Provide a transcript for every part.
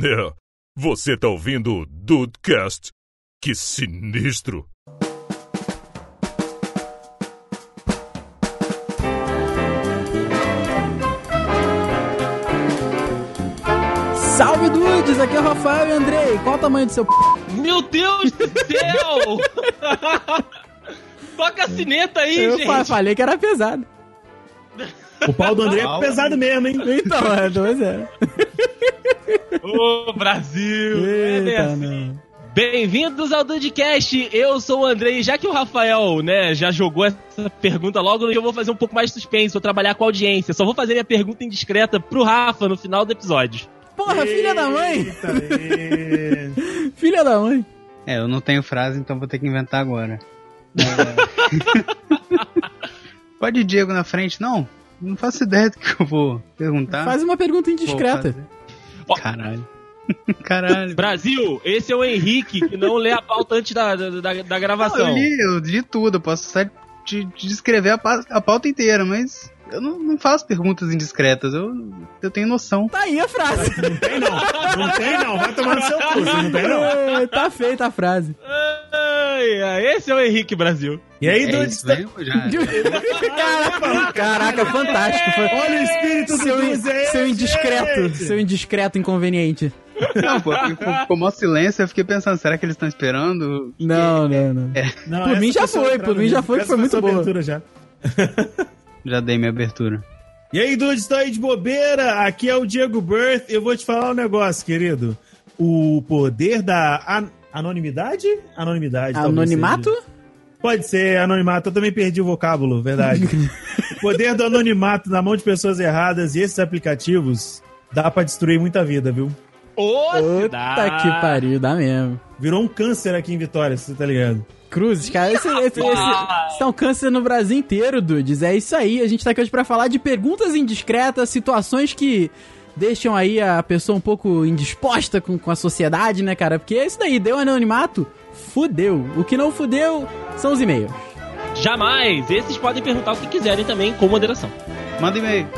É, você tá ouvindo o Dudecast? Que sinistro! Salve dudes, aqui é o Rafael e Andrei. Qual o tamanho do seu p... Meu Deus do céu! Toca a sineta aí, Eu gente! fa- falei que era pesado. O pau do André é pesado mesmo, hein? Então, é, dois é. Ô, Brasil! É bem Eita, assim. não. Bem-vindos ao Dudcast, eu sou o Andrei. Já que o Rafael, né, já jogou essa pergunta logo, eu vou fazer um pouco mais de suspense, vou trabalhar com a audiência. Só vou fazer minha pergunta indiscreta pro Rafa no final do episódio. Porra, filha da mãe! Eita, Filha da mãe. É, eu não tenho frase, então vou ter que inventar agora. É. Pode ir Diego na frente? Não, não faço ideia do que eu vou perguntar. Faz uma pergunta Vou indiscreta. Caralho. Caralho. Brasil, esse é o Henrique, que não lê a pauta antes da, da, da- da Não, gravação. eu, li, eu li tudo, eu posso só te, te descrever a, a pauta inteira, mas eu não, não faço perguntas indiscretas, eu, eu tenho noção. Tá aí a frase. Não tem não. Não tem não. Vai tomar no seu cu. você Não tem não. É, tá feita a frase. Esse é o Henrique Brasil. E aí, É Dudes? Já, Caraca, caraca, fantástico. Foi... Olha o espírito do seu, seu indiscreto, gente. seu indiscreto inconveniente. Não, pô, ficou, mó silêncio, eu fiquei pensando, será que eles estão esperando? Não, não, não. Não, Por mim já foi por mim já foi, foi muito boa. abertura já. Já dei minha abertura. E aí, Dudes, tá aí de bobeira? Aqui é o Diego Birth. Eu vou te falar um negócio, querido. O poder da an- anonimidade? Anonimidade. Anonimato? Pode ser anonimato. Eu também perdi o vocábulo, verdade. o poder do anonimato na mão de pessoas erradas e esses aplicativos dá pra destruir muita vida, viu? Ô, Puta que pariu, dá mesmo. Virou um câncer aqui em Vitória, você tá ligado? Cruzes, cara, esse, esse, esse, esse é um câncer no Brasil inteiro, dudes. É isso aí. A gente tá aqui hoje pra falar de perguntas indiscretas, situações que deixam aí a pessoa um pouco indisposta com, com a sociedade, né, cara? Porque é isso daí, deu anonimato, fudeu. O que não fudeu são os e-mails. Jamais! Esses podem perguntar o que quiserem também, com moderação. Manda e-mail.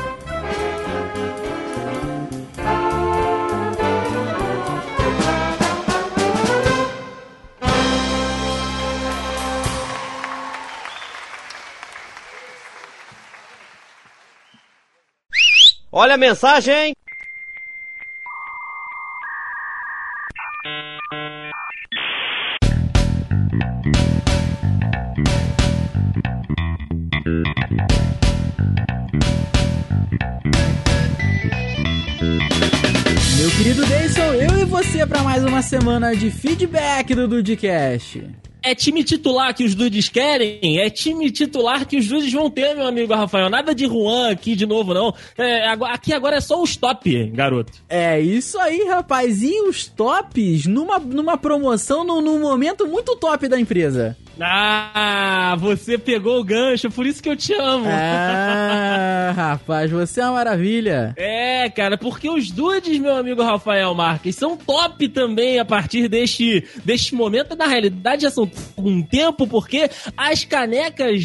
Olha a mensagem! Meu querido Deison, eu e você pra mais uma semana de feedback do Dudcast. É time titular que os dudes querem? É time titular que os dudes vão ter, meu amigo Rafael. Nada de Juan aqui de novo, não. É, aqui agora é só os top, garoto. É isso aí, rapaz. E os tops numa, numa promoção num, num momento muito top da empresa. Ah, você pegou o gancho, por isso que eu te amo. Ah, rapaz, você é uma maravilha. É, cara, porque os dudes, meu amigo Rafael Marques, são top também a partir deste, deste momento. Na realidade, já são um tempo, porque as canecas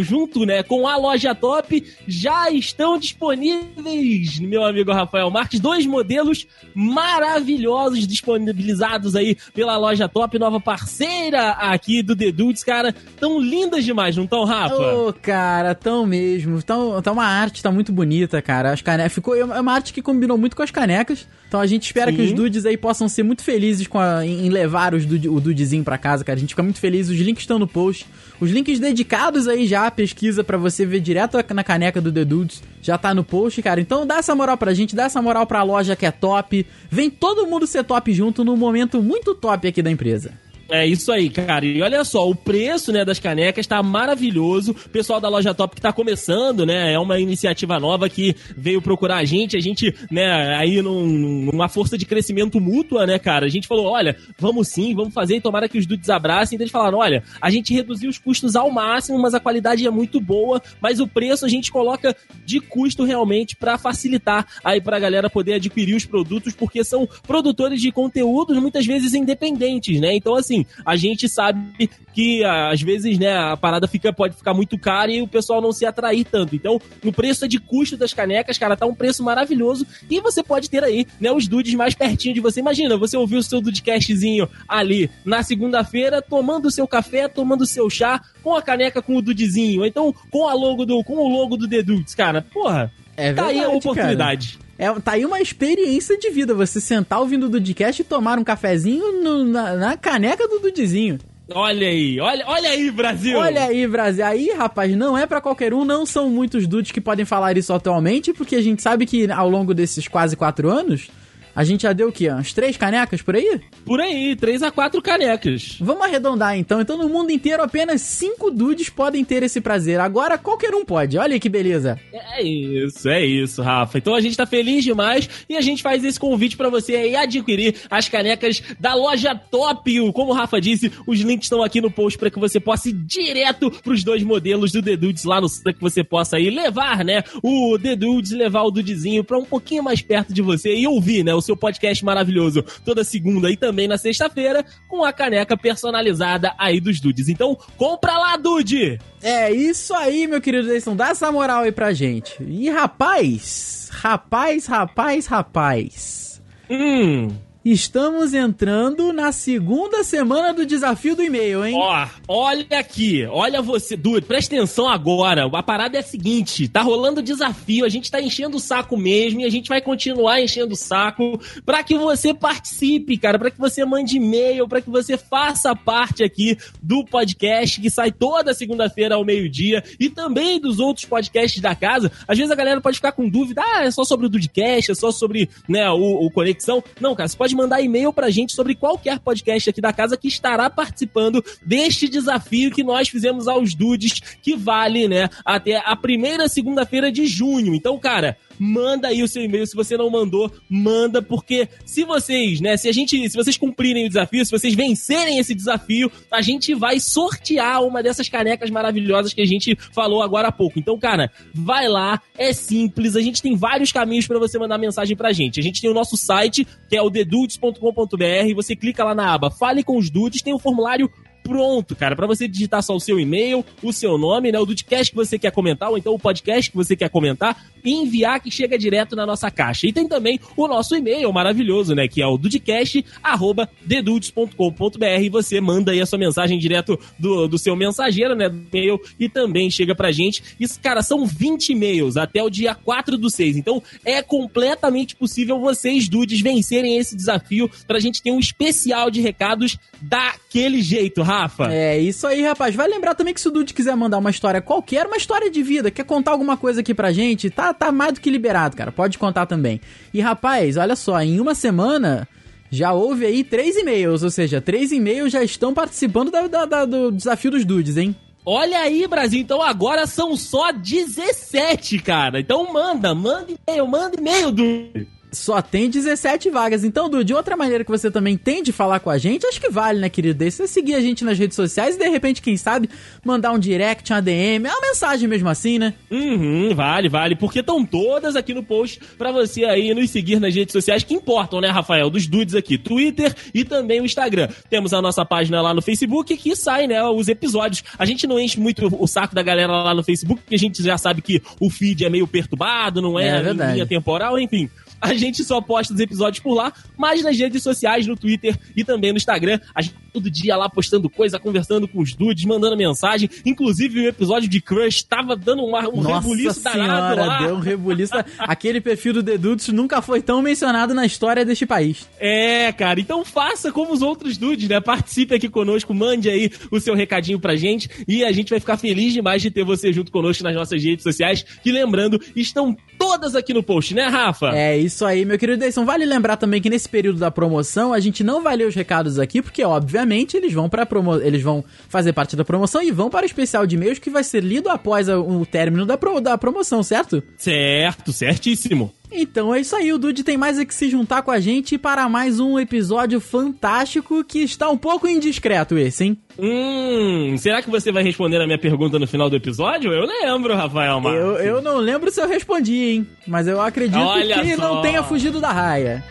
junto né, com a loja top já estão disponíveis, meu amigo Rafael Marques. Dois modelos maravilhosos disponibilizados aí pela loja top, nova parceira aqui do The Dudes, cara. Tão lindas demais, não tão, Rafa? Ô, cara, tão mesmo. Tão, tá uma arte, tá muito bonita, cara. As canecas. Ficou, é uma arte que combinou muito com as canecas. Então a gente espera Sim. que os dudes aí possam ser muito felizes com a- em levar os dude- o dudezinho pra casa, cara. A gente fica muito feliz. Os links estão no post. Os links dedicados aí já à pesquisa pra você ver direto na caneca do The Dudes já tá no post, cara. Então dá essa moral pra gente, dá essa moral pra loja que é top. Vem todo mundo ser top junto num momento muito top aqui da empresa. É isso aí, cara. E olha só, o preço, né, das canecas tá maravilhoso. O pessoal da loja Top que tá começando, né, é uma iniciativa nova que veio procurar a gente. A gente, né, aí num- numa força de crescimento mútua, né, cara. A gente falou, olha, vamos sim, vamos fazer e tomara que os dudes abracem. Então eles falaram, olha, a gente reduziu os custos ao máximo, mas a qualidade é muito boa, mas o preço a gente coloca de custo realmente pra facilitar aí pra galera poder adquirir os produtos, porque são produtores de conteúdos muitas vezes independentes, né? Então, assim, assim, a gente sabe que às vezes, né, a parada fica, pode ficar muito cara e o pessoal não se atrair tanto. Então, no preço de custo das canecas, cara, tá um preço maravilhoso e você pode ter aí, né, os dudes mais pertinho de você. Imagina, você ouviu o seu dudecastzinho ali na segunda-feira, tomando o seu café, tomando o seu chá, com a caneca com o dudezinho, ou então com a logo do com o logo do The Dudes, cara. Porra, É tá aí a verdade, oportunidade. É, tá aí uma experiência de vida, você sentar ouvindo o Dudcast e tomar um cafezinho no- na, na caneca do Dudizinho. Olha aí, olha, olha aí, Brasil. Olha aí, Brasil. Aí, rapaz, não é pra qualquer um, não são muitos dudes que podem falar isso atualmente, porque a gente sabe que ao longo desses quase quatro anos, a gente já deu o quê? Umas três canecas por aí? Por aí, três a quatro canecas. Vamos arredondar então. Então, no mundo inteiro, apenas cinco dudes podem ter esse prazer. Agora, qualquer um pode. Olha que beleza. É isso, é isso, Rafa. Então a gente tá feliz demais e a gente faz esse convite pra você aí adquirir as canecas da loja Top. Como o Rafa disse, os links estão aqui no post pra que você possa ir direto pros dois modelos do The Dudes lá no site que você possa aí levar, né, o The Dudes, levar o Dudezinho pra um pouquinho mais perto de você e ouvir, né, o seu podcast maravilhoso toda segunda e também na sexta-feira com a caneca personalizada aí dos Dudes. Então, compra lá, Dude! É isso aí, meu querido Deison. Dá essa moral aí pra gente. E rapaz, rapaz, rapaz, rapaz. Hum, Estamos entrando na segunda semana do desafio do e-mail, hein? Ó, olha aqui, olha você, Dude, presta atenção agora. A parada é a seguinte: tá rolando desafio, a gente tá enchendo o saco mesmo e a gente vai continuar enchendo o saco pra que você participe, cara, pra que você mande e-mail, pra que você faça parte aqui do podcast que sai toda segunda-feira ao meio-dia e também dos outros podcasts da casa. Às vezes a galera pode ficar com dúvida: ah, é só sobre o Dudecast, é só sobre né, o, o Conexão. Não, cara, você pode mandar e-mail pra gente sobre qualquer podcast aqui da casa que estará participando deste desafio que nós fizemos aos dudes, que vale, né, até a primeira segunda-feira de junho. Então, cara, manda aí o seu e-mail. Se você não mandou, manda, porque se vocês, né, se a gente, se vocês cumprirem o desafio, se vocês vencerem esse desafio, a gente vai sortear uma dessas canecas maravilhosas que a gente falou agora há pouco. Então, cara, vai lá, é simples, a gente tem vários caminhos para você mandar mensagem pra gente. A gente tem o nosso site, que é o dedudes.com.br, você clica lá na aba Fale com os Dudes, tem o formulário pronto, cara, para você digitar só o seu e-mail, o seu nome, né, o Dudcast que você quer comentar, ou então o podcast que você quer comentar, e enviar que chega direto na nossa caixa. E tem também o nosso e-mail maravilhoso, né, que é o dudcast@dedudes.com.br, você manda aí a sua mensagem direto do, do seu mensageiro, né, do e-mail, e também chega pra gente. Isso, cara, são 20 e-mails até o dia 4 do 6. Então, é completamente possível vocês, dudes, vencerem esse desafio pra gente ter um especial de recados daquele jeito, Rafa. É isso aí, rapaz. Vai lembrar também que se o Dude quiser mandar uma história qualquer, uma história de vida, quer contar alguma coisa aqui pra gente, tá, tá mais do que liberado, cara. Pode contar também. E, rapaz, olha só, em uma semana já houve aí três e-mails, ou seja, três e-mails já estão participando da- da- da- do desafio dos Dudes, hein? Olha aí, Brasil. Então agora são só 17, cara. Então manda, manda e-mail, manda e-mail, Dude. Só tem 17 vagas. Então, Du, de outra maneira que você também tem de falar com a gente, acho que vale, né, querido? Daí Você seguir a gente nas redes sociais e, de repente, quem sabe, mandar um direct, uma DM, é uma mensagem mesmo assim, né? Uhum, vale, vale. Porque estão todas aqui no post pra você aí nos seguir nas redes sociais que importam, né, Rafael? Dos dudes aqui. Twitter e também o Instagram. Temos a nossa página lá no Facebook que sai, né, os episódios. A gente não enche muito o saco da galera lá no Facebook, porque a gente já sabe que o feed é meio perturbado, não é, É linha temporal, enfim. A gente só posta os episódios por lá, mas nas redes sociais, no Twitter e também no Instagram, a gente todo dia lá postando coisa, conversando com os dudes, mandando mensagem. Inclusive, o episódio de Crush tava dando uma, um rebuliço danado lá. deu um rebuliço. Aquele perfil do Dedutos nunca foi tão mencionado na história deste país. É, cara, então faça como os outros dudes, né? Participe aqui conosco, mande aí o seu recadinho pra gente e a gente vai ficar feliz demais de ter você junto conosco nas nossas redes sociais, que lembrando, estão todas aqui no post, né, Rafa? É isso aí, meu querido Deison. Vale lembrar também que nesse período da promoção a gente não vai ler os recados aqui, porque obviamente eles vão para promo... eles vão fazer parte da promoção e vão para o especial de e-mails que vai ser lido após o término da, pro- da promoção, certo? Certo, certíssimo. Então é isso aí, o Dude tem mais é que se juntar com a gente para mais um episódio fantástico que está um pouco indiscreto esse, hein? Hum, será que você vai responder a minha pergunta no final do episódio? Eu lembro, Rafael Marques. Eu, eu não lembro se eu respondi, hein? Mas eu acredito Olha que só. não tenha fugido da raia.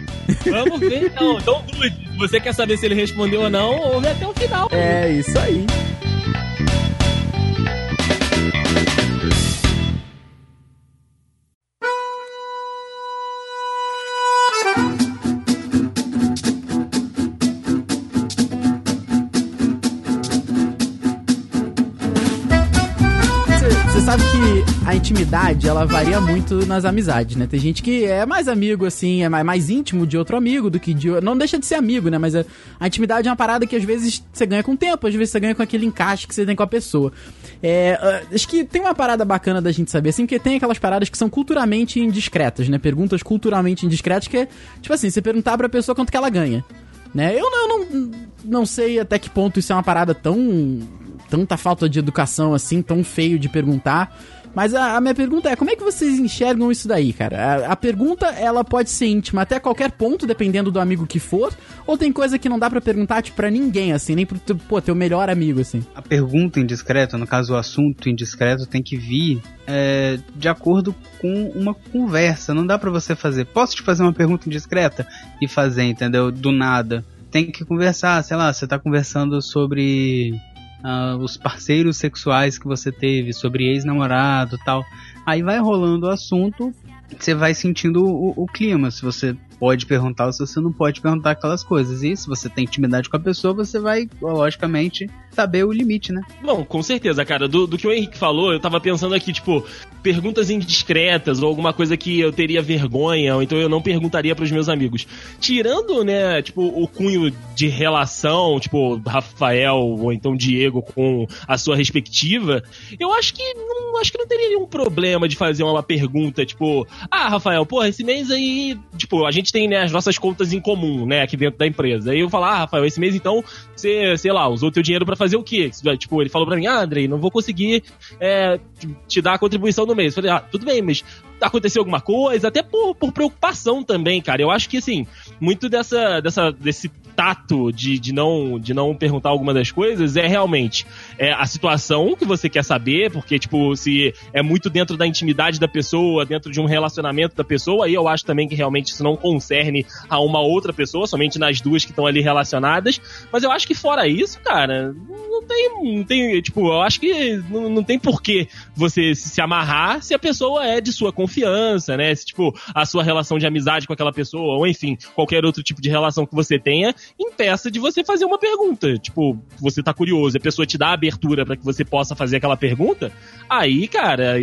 Vamos ver então. Então, Dude, você quer saber se ele respondeu ou não, ouve até o final. É isso aí. A intimidade, ela varia muito nas amizades, né? Tem gente que é mais amigo, assim, é mais, íntimo de outro amigo do que de... Não deixa de ser amigo, né? Mas a, intimidade é uma parada que às vezes você ganha com o tempo, às vezes você ganha com aquele encaixe que você tem com a pessoa. É, acho que tem uma parada bacana da gente saber, assim, porque tem aquelas paradas que são culturalmente indiscretas, né? Perguntas culturalmente indiscretas que é, tipo assim, você perguntar pra pessoa quanto que ela ganha. Né? Eu, não, não, não sei até que ponto isso é uma parada tão. tanta falta de educação assim, tão feio de perguntar. Mas a, a minha pergunta é, como é que vocês enxergam isso daí, cara? A, a pergunta, ela pode ser íntima até qualquer ponto, dependendo do amigo que for, ou tem coisa que não dá pra perguntar, tipo, pra ninguém, assim, nem pro pô, teu melhor amigo, assim. A pergunta indiscreta, no caso o assunto indiscreto, tem que vir é, de acordo com uma conversa. Não dá pra você fazer. Posso te fazer uma pergunta indiscreta? E fazer, entendeu? Do nada. Tem que conversar, sei lá, você tá conversando sobre ah, os parceiros sexuais que você teve, sobre ex-namorado tal. Aí vai rolando o assunto, você vai sentindo o, o clima. Se você pode perguntar ou se você não pode perguntar aquelas coisas. E se você tem intimidade com a pessoa, você vai, logicamente, saber o limite, né? Bom, com certeza, cara. Do, do que o Henrique falou, eu tava pensando aqui, tipo, perguntas indiscretas ou alguma coisa que eu teria vergonha, ou então eu não perguntaria pros meus amigos. Tirando, né, tipo, o cunho de relação, tipo, Rafael ou então Diego com a sua respectiva, eu acho que não, acho que não teria nenhum problema de fazer uma pergunta, tipo, ah, Rafael, porra, esse mês aí, tipo, a gente tem, né, as nossas contas em comum, né, aqui dentro da empresa. Aí eu falo, ah, Rafael, esse mês então você, sei lá, usou teu dinheiro pra fazer o quê? Tipo, ele falou pra mim, ah, Andrei, não vou conseguir é, te dar a contribuição do mês. Eu falei, ah, tudo bem, mas aconteceu alguma coisa? Até por, por preocupação também, cara. Eu acho que, assim, muito dessa, dessa, desse tato de, de, não, de não perguntar alguma das coisas é realmente é, a situação que você quer saber, porque, tipo, se é muito dentro da intimidade da pessoa, dentro de um relacionamento da pessoa, aí eu acho também que realmente isso não concerne a uma outra pessoa, somente nas duas que estão ali relacionadas. Mas eu acho que fora isso, cara, não tem, não tem tipo, eu acho que não, não tem porquê você se, amarrar se a pessoa é de sua confiança, né? Se, tipo, a sua relação de amizade com aquela pessoa, ou enfim, qualquer outro tipo de relação que você tenha, impeça de você fazer uma pergunta. Tipo, você tá curioso, a pessoa te dá abertura para que você possa fazer aquela pergunta, aí, cara,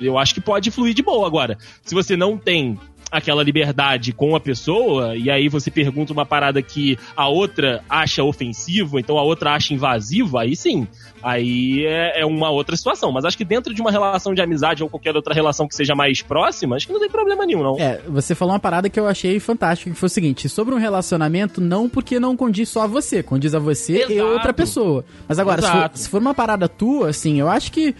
eu acho que pode fluir de boa. Agora, se você não tem aquela liberdade com a pessoa, e aí você pergunta uma parada que a outra acha ofensivo, então a outra acha invasivo, aí sim. Aí é, é, uma outra situação. Mas acho que dentro de uma relação de amizade ou qualquer outra relação que seja mais próxima, acho que não tem problema nenhum, não. É, você falou uma parada que eu achei fantástica, que foi o seguinte: sobre um relacionamento, não porque não condiz só a você, condiz a você Exato. e outra pessoa. Mas agora, se for, se for uma parada tua, assim, eu acho que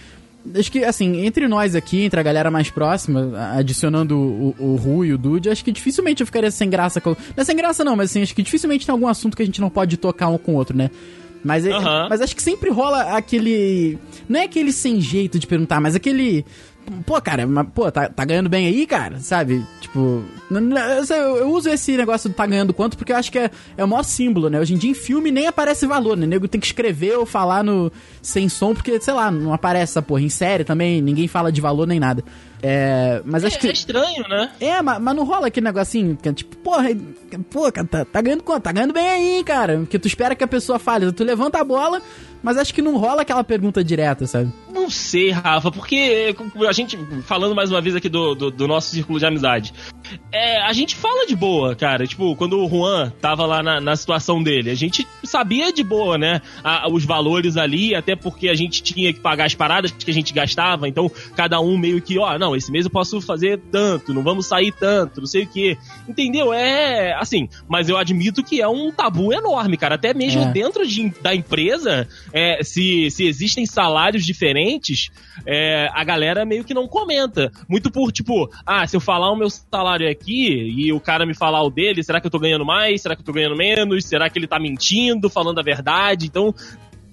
Acho que, assim, entre nós aqui, entre a galera mais próxima, adicionando o, o, o Ru e o Dude, acho que dificilmente eu ficaria sem graça com. Não é sem graça, não, mas assim, acho que dificilmente tem algum assunto que a gente não pode tocar um com o outro, né? Mas, Aham. mas acho que sempre rola aquele. Não é aquele sem jeito de perguntar, mas aquele. Pô, cara, mas, pô, tá, tá ganhando bem aí, cara? Sabe? Tipo. Eu, eu- uso esse negócio do tá ganhando quanto porque eu acho que é, é o maior símbolo, né? Hoje em dia em filme nem aparece valor, né? O nego tem que escrever ou falar no sem som, porque, sei lá, não aparece essa porra. Em série também, ninguém fala de valor nem nada. É. Mas acho É, que. é estranho, né? É, mas, mas não rola aquele negocinho, que é tipo, porra, pô, tá, tá ganhando quanto? Tá ganhando bem aí, cara. Porque tu espera que a pessoa fale, tu levanta a bola, mas acho que não rola aquela pergunta direta, sabe? Não sei, Rafa, porque a gente, falando mais uma vez aqui do, do, do nosso círculo de amizade, é, a gente fala de boa, cara. Tipo, quando o Juan tava lá na, na situação dele, a gente sabia de boa, né? a- os valores ali, até porque a gente tinha que pagar as paradas que a gente gastava, então cada um meio que, ó, não, esse mês eu posso fazer tanto, não vamos sair tanto, não sei o que. Entendeu? É assim, mas eu admito que é um tabu enorme, cara. Até mesmo É. dentro de- da empresa, é, se, se existem salários diferentes, é, a galera meio que não comenta. Muito por, tipo, ah, se eu falar o meu salário aqui e o cara me falar o dele, será que eu tô ganhando mais? Será que eu tô ganhando menos? Será que ele tá mentindo, falando a verdade? Então,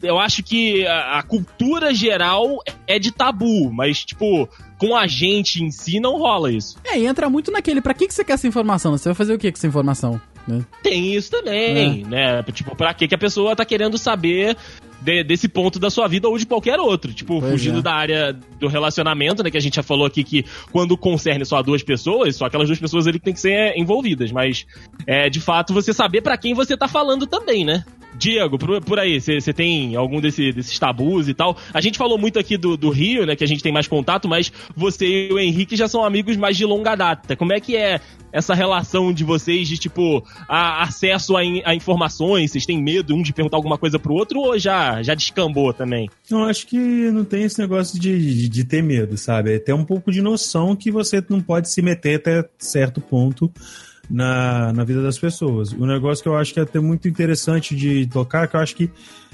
eu acho que a, cultura geral é de tabu, mas, tipo, com a gente em si não rola isso. É, e entra muito naquele, pra que, que você quer essa informação? Você vai fazer o que com essa informação? né? Tem isso também, né? Tipo, pra que que a pessoa tá querendo saber de- desse ponto da sua vida ou de qualquer outro? Tipo, Pois fugindo é. da área do relacionamento, né? Que a gente já falou aqui que quando concerne só duas pessoas, só aquelas duas pessoas ali que tem que ser envolvidas. Mas, é, de fato, você saber pra quem você tá falando também, né? Diego, por, por aí, você tem algum desse- desses tabus e tal? A gente falou muito aqui do, do Rio, né? Que a gente tem mais contato, mas você e o Henrique já são amigos mais de longa data. Como é que é essa relação de vocês de, tipo, a- acesso a, in- a informações? Vocês têm medo um de perguntar alguma coisa pro outro ou já, já descambou também? Não, acho que não tem esse negócio de, de, de ter medo, sabe? É ter um pouco de noção que você não pode se meter até certo ponto na, na vida das pessoas. O negócio que eu acho que é até muito interessante de tocar, que eu acho que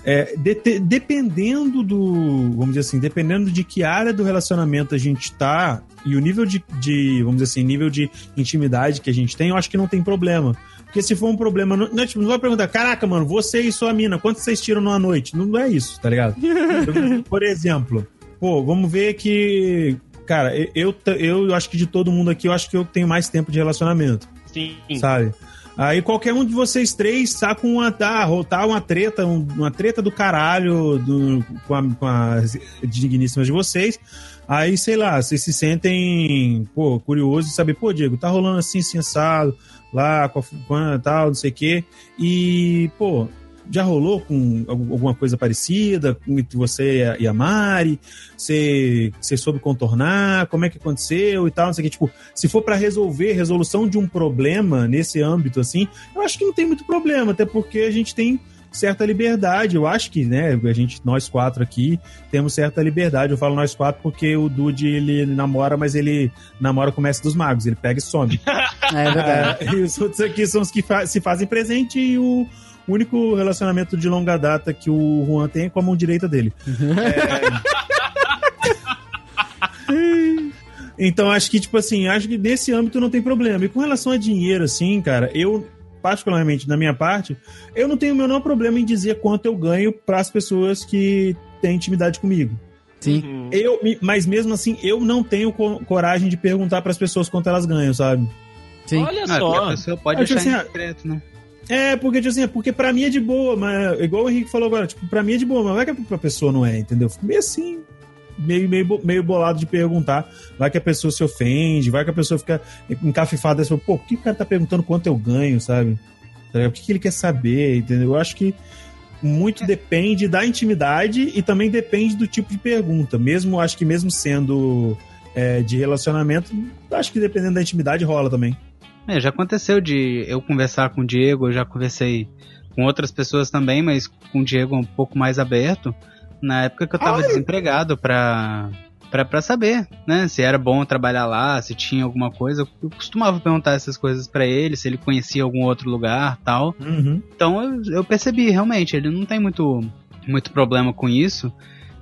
é, de- dependendo do, vamos dizer assim, dependendo de que área do relacionamento a gente tá e o nível de, de, vamos dizer assim, nível de intimidade que a gente tem, eu acho que não tem problema. Porque se for um problema, não, tipo, não vai perguntar, caraca, mano, você e sua mina, quanto vocês tiram numa noite? Não, não é isso, tá ligado? Por exemplo, pô, vamos ver que, cara, eu, eu, eu acho que de todo mundo aqui, eu acho que eu tenho mais tempo de relacionamento Sim. sabe? Aí qualquer um de vocês três tá com uma, tá, tá uma treta, um- uma treta do caralho do, com, a, com as digníssimas de vocês. Aí, sei lá, vocês se sentem, pô, curiosos de saber, pô, Diego, tá rolando assim, assim, assado, lá, com a, com a tal, não sei o quê. E, pô, já rolou com algum- alguma coisa parecida com você e a- e a Mari? Você, você soube contornar? Como é que aconteceu e tal? Não sei o que. Tipo, se for para resolver resolução de um problema nesse âmbito, assim, eu acho que não tem muito problema, até porque a gente tem certa liberdade. Eu acho que, né, a gente, nós quatro aqui, temos certa liberdade. Eu falo nós quatro porque o Dude, ele namora, mas ele namora com o mestre dos magos, ele pega e some. É verdade. É, e os outros aqui são os que fa- se fazem presente e o único relacionamento de longa data que o Juan tem é com a mão direita dele. É... então, acho que, tipo assim, acho que nesse âmbito não tem problema. E com relação a dinheiro, assim, cara, eu, particularmente, da minha parte, eu não tenho o menor problema em dizer quanto eu ganho para as pessoas que têm intimidade comigo. Sim. Uhum. Eu, mas mesmo assim, eu não tenho co- coragem de perguntar para as pessoas quanto elas ganham, sabe? Sim. Olha Ah, porque a só. pessoa pode achar assim, ah, né? É, porque, tipo assim, é porque pra mim é de boa, mas igual o Henrique falou agora, tipo, pra mim é de boa, mas vai que pra pessoa não é, entendeu? Fico meio assim, meio, meio, meio bolado de perguntar. Vai que a pessoa se ofende, vai que a pessoa fica encafifada e fala, pô, por que o cara tá perguntando quanto eu ganho, sabe? Tá? O que, que ele quer saber, entendeu? Eu acho que muito depende da intimidade e também depende do tipo de pergunta. Mesmo, acho que mesmo sendo é, de relacionamento, acho que dependendo da intimidade rola também. É, já aconteceu de eu conversar com o Diego, eu já conversei com outras pessoas também, mas com o Diego um pouco mais aberto, na época que eu tava desempregado pra, pra, pra saber, né, se era bom trabalhar lá, se tinha alguma coisa. Eu costumava perguntar essas coisas pra ele, se ele conhecia algum outro lugar tal. Uhum. Então eu, eu percebi, realmente, ele não tem muito, muito problema com isso.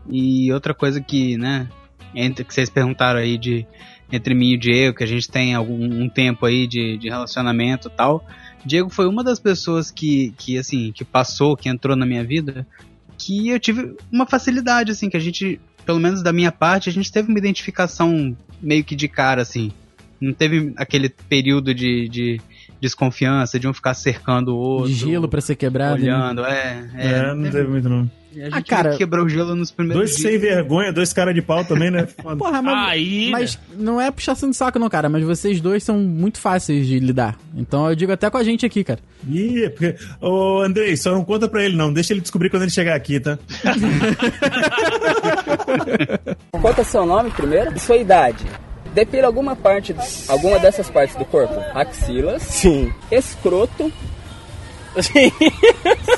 E outra coisa que, né, entre, que vocês perguntaram aí de entre mim e o Diego, que a gente tem algum um tempo aí de, de relacionamento e tal. Diego foi uma das pessoas que, que, assim, que passou, que entrou na minha vida, que eu tive uma facilidade, assim, que a gente, pelo menos da minha parte, a gente teve uma identificação meio que de cara, assim. Não teve aquele período de, de desconfiança, de um ficar cercando o outro. De gelo pra ser quebrado. né? Olhando, é. É, é, não teve muito não. A gente Ah, cara- quebrou o gelo nos primeiros Dois dias. sem vergonha, dois cara de pau também, né? Porra, mas, Aí, mas não é puxação de saco, não, cara. Mas vocês dois são muito fáceis de lidar. Então eu digo até com a gente aqui, cara. Ih, é porque... Ô, Andrei, só não conta pra ele, não. Deixa ele descobrir quando ele chegar aqui, tá? É seu nome primeiro? E sua idade? Depila alguma parte, alguma dessas partes do corpo? Axilas. Sim. Escroto. Sim.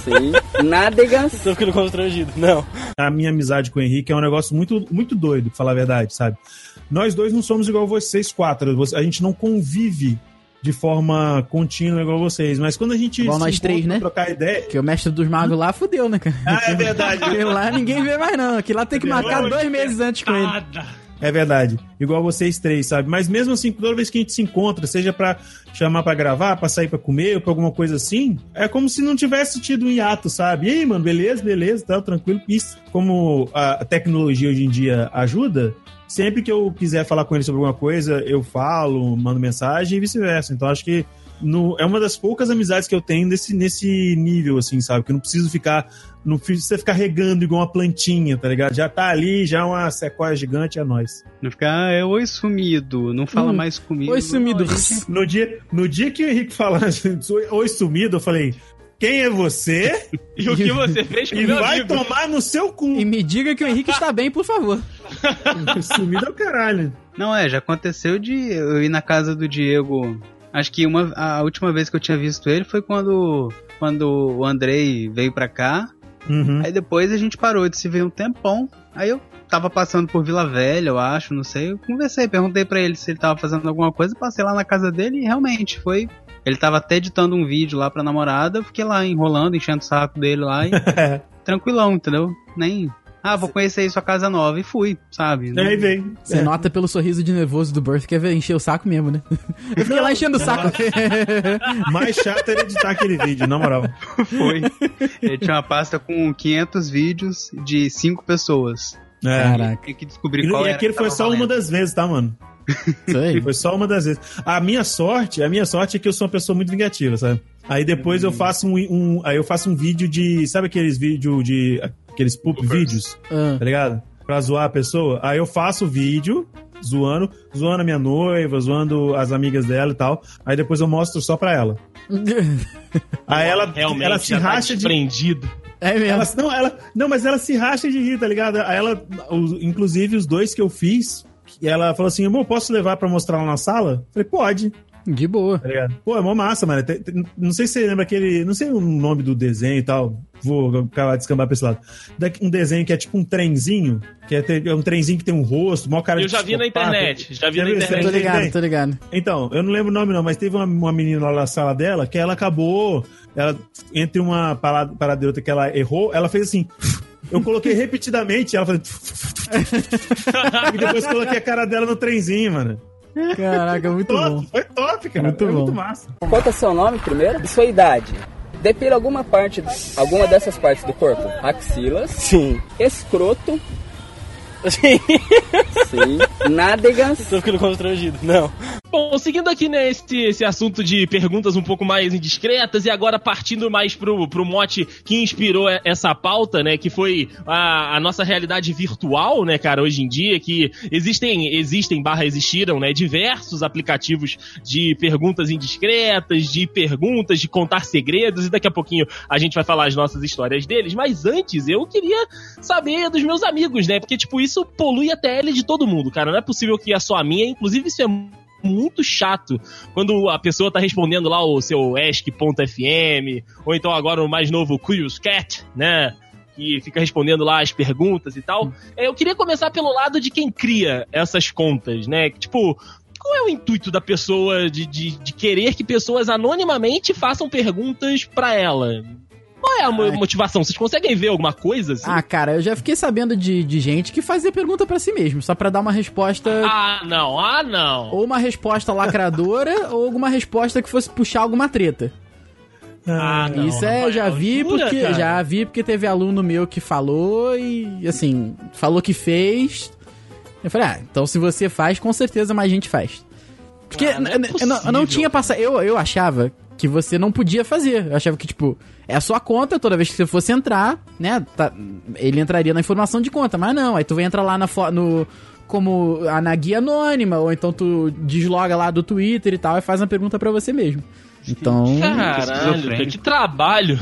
Sim. Nádegas. Tô ficando constrangido. Não. A minha amizade com o Henrique é um negócio muito, muito doido, pra falar a verdade, sabe? Nós dois não somos igual vocês quatro. A gente não convive de forma contínua igual vocês. Mas quando a gente Igual nós três, né? trocar ideia. Porque o mestre dos magos lá fudeu, né, cara? Ah, é verdade. Lá ninguém vê mais, não. Aquilo lá tem que marcar dois meses antes com ele. É verdade. Igual vocês três, sabe? Mas mesmo assim, toda vez que a gente se encontra, seja pra chamar pra gravar, pra sair pra comer ou pra alguma coisa assim, é como se não tivesse tido um hiato, sabe? E aí, mano, beleza, beleza, tá, tranquilo. Isso, como a tecnologia hoje em dia ajuda, sempre que eu quiser falar com ele sobre alguma coisa, eu falo, mando mensagem e vice-versa. Então acho que no- é uma das poucas amizades que eu tenho nesse, nesse nível, assim, sabe? Que eu não preciso ficar. Não precisa ficar regando igual uma plantinha, tá ligado? Já tá ali, já é uma sequoia gigante, é nóis. Não ficar, ah, é oi sumido, não fala Hum, mais comigo. Oi, sumido. Não, No dia, no dia que o Henrique falasse oi sumido, eu falei: quem é você? E o que você fez com E meu vai amigo? tomar no seu cu. E me diga que o Henrique está bem, por favor. sumido é o caralho. Não, é, já aconteceu de eu ir na casa do Diego. Acho que uma, a última vez que eu tinha visto ele foi quando, quando o Andrei veio pra cá. Uhum. Aí depois a gente parou de se ver um tempão. Aí eu tava passando por Vila Velha, eu acho, não sei. Eu conversei, perguntei pra ele se ele tava fazendo alguma coisa. Passei lá na casa dele e realmente foi. Ele tava até editando um vídeo lá pra namorada. Eu fiquei lá enrolando, enchendo o saco dele lá e tranquilão, entendeu? Nem. Ah, vou conhecer aí sua casa nova e fui, sabe? Aí veio. Você nota pelo sorriso de nervoso do Birth que é encher o saco mesmo, né? Eu fiquei lá enchendo o saco. Mais chato era editar aquele vídeo, na moral. Foi. Ele tinha uma pasta com 500 vídeos de 5 pessoas. É. Caraca. Tem que descobrir E, qual e era aquele que foi só uma valendo. das vezes, tá, mano? Isso aí. Foi só uma das vezes. A minha sorte, a minha sorte é que eu sou uma pessoa muito vingativa, sabe? Aí depois eu faço um, um- aí eu faço um vídeo de, sabe aqueles vídeos de aqueles poop vídeos, Ah. tá ligado? Pra zoar a pessoa. Aí eu faço o vídeo zoando, zoando a minha noiva, zoando as amigas dela e tal. Aí depois eu mostro só pra ela. Aí ela, Realmente, ela se tá racha de desprendido. É mesmo. ela, não, ela, não, mas ela se racha de rir, tá ligado? Aí ela, os- inclusive os dois que eu fiz, e ela falou assim: amor, posso levar pra mostrar lá na sala? Eu falei, pode, De boa. tá ligado? Pô, é mó massa, mano. Tem- tem- não sei se você lembra aquele. Não sei o nome do desenho e tal. Vou acabar de descambar pra esse lado. Daqui- Um desenho que é tipo um trenzinho, que é, te- é um trenzinho que tem um rosto, maior cara Eu de já vi na internet. Já vi Já na internet. Tô ligado, tô ligado. Então, eu não lembro o nome não, mas teve uma, uma menina lá na sala dela que ela acabou, ela, entre uma parada, parada e outra que ela errou, ela fez assim. Eu coloquei repetidamente, ela fez. e depois coloquei a cara dela no trenzinho, mano. Caraca, muito bom. Top, foi top, cara. Muito foi bom. é muito massa. Qual que é seu nome primeiro? E sua idade? Depila alguma parte, alguma dessas partes do corpo? Axilas. Sim. Escroto. Sim. Sim. Nádegas. Tô ficando constrangido. Não. Bom, seguindo aqui né, esse, assunto de perguntas um pouco mais indiscretas e agora partindo mais pro, pro mote que inspirou essa pauta, né? Que foi a, a nossa realidade virtual, né, cara, hoje em dia, que existem, existem barra existiram, né, diversos aplicativos de perguntas indiscretas, de perguntas, de contar segredos, e daqui a pouquinho a gente vai falar as nossas histórias deles. Mas antes, eu queria saber dos meus amigos, né? Porque, tipo, isso polui a TL de todo mundo, cara. Não é possível que é só a minha, inclusive isso é muito chato quando a pessoa tá respondendo lá o seu ask.fm, ou então agora o mais novo Curious Cat, né? Que fica respondendo lá as perguntas e tal. É, Eu queria começar pelo lado de quem cria essas contas, né? Tipo, qual é o intuito da pessoa de, de, de querer que pessoas anonimamente façam perguntas pra ela? Qual é a Ai. motivação? Vocês conseguem ver alguma coisa assim? Ah, cara, eu já fiquei sabendo de, de gente que fazia pergunta pra si mesmo, só pra dar uma resposta. Ah, não, ah, não. Ou uma resposta lacradora, ou alguma resposta que fosse puxar alguma treta. Ah, não, Isso é, já Rafael, vi jura, porque cara? já vi porque teve aluno meu que falou e assim, falou que fez. Eu falei: "Ah, então se você faz, com certeza mais gente faz". Porque Ah, não é eu, não, eu não tinha passado, eu eu achava que você não podia fazer. Eu achava que tipo, é a sua conta, toda vez que você fosse entrar, né, tá- ele entraria na informação de conta, mas não, aí tu vai entrar lá na no como a na guia anônima, ou então tu desloga lá do Twitter e tal e faz uma pergunta pra você mesmo. Então, Caralho, que trabalho.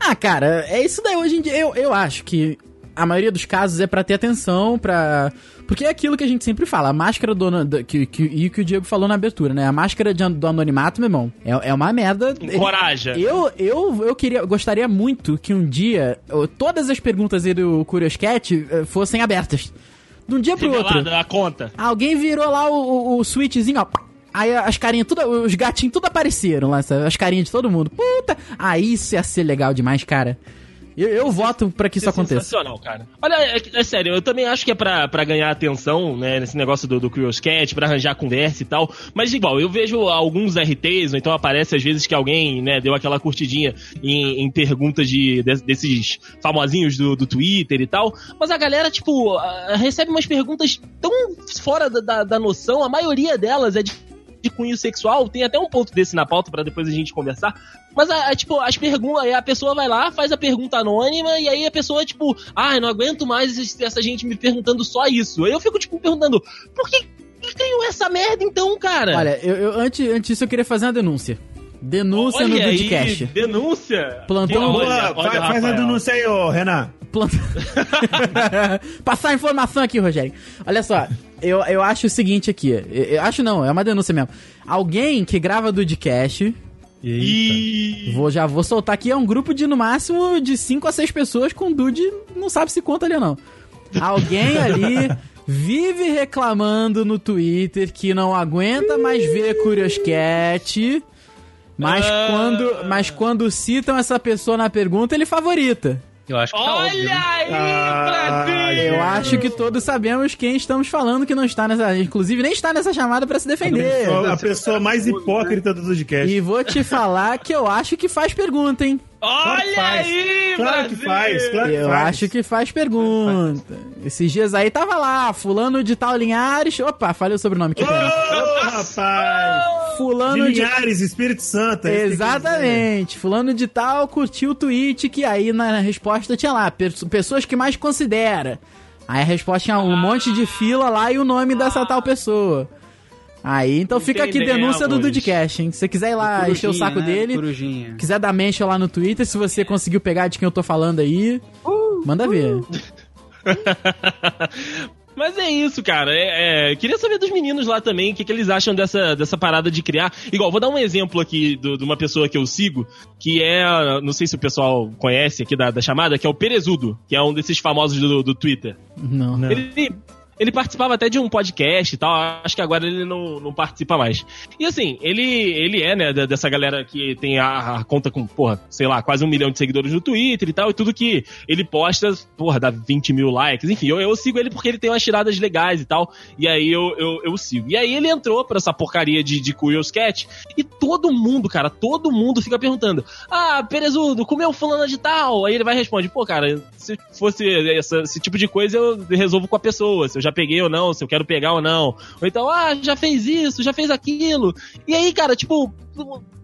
ah, cara, é isso daí hoje em dia. Eu, eu acho que a maioria dos casos é pra ter atenção, pra. Porque é aquilo que a gente sempre fala, a máscara do. do- que, que, e que o Diego falou na abertura, né? A máscara de do anonimato, meu irmão, é, é uma merda. Encoraja. Eu, eu, eu queria, gostaria muito que um dia todas as perguntas aí do Curious Cat eh, fossem abertas. De um dia pro outro. Revelada a conta. Alguém virou lá o, o, o switchzinho, ó. Aí as carinhas, tudo, os gatinhos tudo apareceram lá, sabe? as carinhas de todo mundo. Puta! Aí isso ia ser legal demais, cara. Eu, eu voto pra que isso é aconteça. sensacional, cara. Olha, é, é sério, eu também acho que é pra, pra ganhar atenção, né, nesse negócio do, do Curious Cat, pra arranjar conversa e tal. Mas igual, eu vejo alguns RTs, ou então aparece às vezes que alguém, né, deu aquela curtidinha em, em perguntas de, de- desses famosinhos do, do Twitter e tal. Mas a galera, tipo, recebe umas perguntas tão fora da, da, da noção, a maioria delas é de de cunho sexual, tem até um ponto desse na pauta pra depois a gente conversar. Mas, a, a, tipo, as perguntas, aí a pessoa vai lá, faz a pergunta anônima, e aí a pessoa, tipo, ah, eu não aguento mais essa gente me perguntando só isso. Aí eu fico, tipo, perguntando, por que, que criou essa merda então, cara? Olha, eu, eu- antes, antes disso eu queria fazer uma denúncia. Denúncia no Olha aí, Dudcast. Denúncia. Plantão- Olha, Boa, olha, fa- faz a denúncia aí, ô Renan. Planta... Passar a informação aqui, Rogério. Olha só, eu, eu acho o seguinte aqui. Eu, eu acho não, é uma denúncia mesmo. Alguém que grava Dudcast, E... vou, já vou soltar aqui, é um grupo de no máximo de 5 a 6 pessoas com Dude, não sabe se conta ali ou não. Alguém ali vive reclamando no Twitter que não aguenta mais ver Curious Cat. Mas, Ah. quando, mas quando citam essa pessoa na pergunta, ele favorita. Eu acho que tá óbvio. Olha aí, Ah, Brasil! Eu acho que todos sabemos quem estamos falando que não está nessa. Inclusive, nem está nessa chamada pra se defender. A pessoa mais hipócrita do podcast. E vou te falar que eu acho que faz pergunta, hein? Claro que Olha faz. aí, Claro que Brasil! faz, claro que Eu faz. acho que faz pergunta. Esses dias aí tava lá, fulano de tal Linhares. Opa, falei o sobrenome que Ô, pena. rapaz! De Fulano de. Linhares, Espírito Santo. é que. Exatamente. Fulano de tal curtiu o tweet que aí na resposta tinha lá, "Pe- pessoas que mais considera. Aí a resposta tinha um monte de fila lá e o nome dessa tal pessoa. Aí, então fica aqui denúncia do Dudcast, hein? Se você quiser ir lá encher o saco né? dele, Corujinha. quiser dar mention lá no Twitter, se você conseguiu pegar de quem eu tô falando aí, manda ver. Mas é isso, cara. É, é, queria saber dos meninos lá também o que, que eles acham dessa, dessa parada de criar. Igual, vou dar um exemplo aqui do- de uma pessoa que eu sigo, que é. Não sei se o pessoal conhece aqui da, da chamada, que é o Perezudo, que é um desses famosos do, do Twitter. Não. Não. Ele, ele participava até de um podcast e tal, acho que agora ele não, não participa mais. E assim, ele, ele é, né, dessa galera que tem a, a conta com, porra, sei lá, quase um milhão de seguidores no Twitter e tal, e tudo que ele posta, porra, dá 20 mil likes. Enfim, eu, eu sigo ele porque ele tem umas tiradas legais e tal, e aí eu, eu, eu sigo. E aí ele entrou pra essa porcaria de, de Curious Cat, e todo mundo, cara, todo mundo fica perguntando: Ah, Perezudo, comeu fulana de tal? Aí ele vai e responde: Pô, cara, se fosse essa- esse tipo de coisa, eu resolvo com a pessoa, se eu já peguei ou não, se eu quero pegar ou não. Ou então, ah, já fez isso, já fez aquilo. E aí, cara, tipo,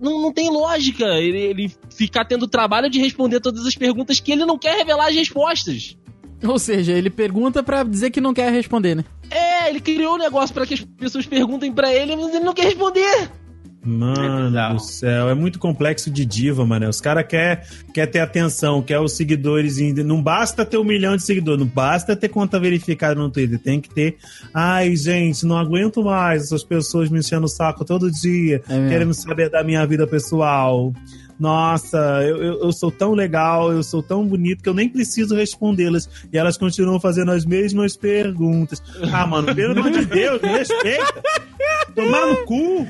não, não tem lógica ele, ele ficar tendo trabalho de responder todas as perguntas que ele não quer revelar as respostas. Ou seja, ele pergunta pra dizer que não quer responder, né? É, ele criou um negócio pra que as pessoas perguntem pra ele, mas ele não quer responder. Mano bizarro. do céu, é muito complexo de diva, mano. Os caras quer, quer ter atenção, quer os seguidores. Não basta ter um milhão de seguidores, não basta ter conta verificada no Twitter. Tem que ter. Ai, gente, não aguento mais essas pessoas me enchendo o saco todo dia, É querendo saber da minha vida pessoal. Nossa, eu, eu, eu sou tão legal, eu sou tão bonito que eu nem preciso respondê-las. E elas continuam fazendo as mesmas perguntas. Ah, mano, pelo amor de Deus, me respeita. Tomar no cu.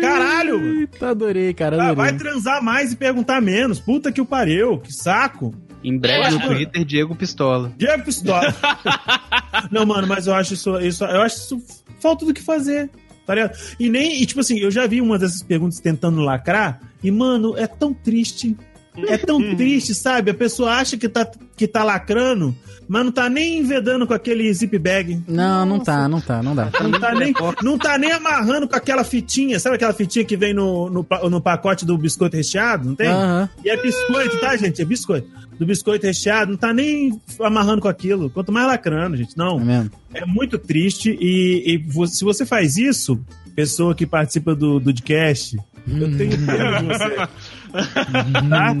Caralho. Eita, adorei, cara, Ah, adorei. vai transar mais e perguntar menos. Puta que o pariu, que saco. Em breve É. no Twitter, Diego Pistola. Diego Pistola. Não, mano, mas eu acho isso, isso, eu acho isso falta do que fazer. Tá ligado? E nem, e tipo assim, eu já vi uma dessas perguntas tentando lacrar, e, mano, é tão triste. É tão triste, sabe? A pessoa acha que tá, que tá lacrando, mas não tá nem envedando com aquele zip bag. Não, não tá, não tá, não dá. Não tá, nem, não tá nem amarrando com aquela fitinha, sabe aquela fitinha que vem no, no, no pacote do biscoito recheado? Não tem? Aham. E é biscoito, tá, gente? É biscoito. Do biscoito recheado, não tá nem amarrando com aquilo. Quanto mais lacrando, gente. É Não. mesmo. É muito triste. E, e se você faz isso, pessoa que participa do, do podcast, eu tenho pena de você. Tá?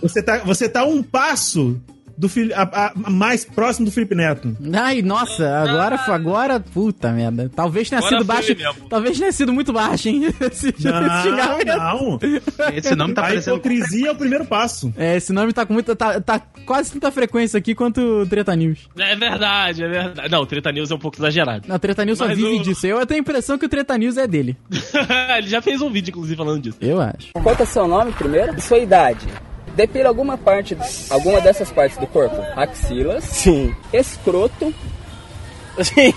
Você tá, você tá um passo do Fili- a- a- mais próximo do Felipe Neto. Ai, nossa, agora, agora, puta merda. Talvez tenha Agora sido baixo. mesmo. Talvez tenha sido muito baixo, hein? Esse, esse Não, xingamento. não. Esse nome tá A parecendo. hipocrisia é o primeiro passo. É, esse nome tá com muita. Tá, tá quase tanta frequência aqui quanto o Treta News. É verdade, é verdade. Não, o Treta News é um pouco exagerado. Não, o Treta News só Mas vive o- disso. Eu tenho a impressão que o Treta News é dele. Ele já fez um vídeo, inclusive, falando disso. Eu acho. Quanto ao seu nome primeiro? E sua idade? Depila alguma parte, alguma dessas partes do corpo? Axilas. Sim. Escroto. Sim.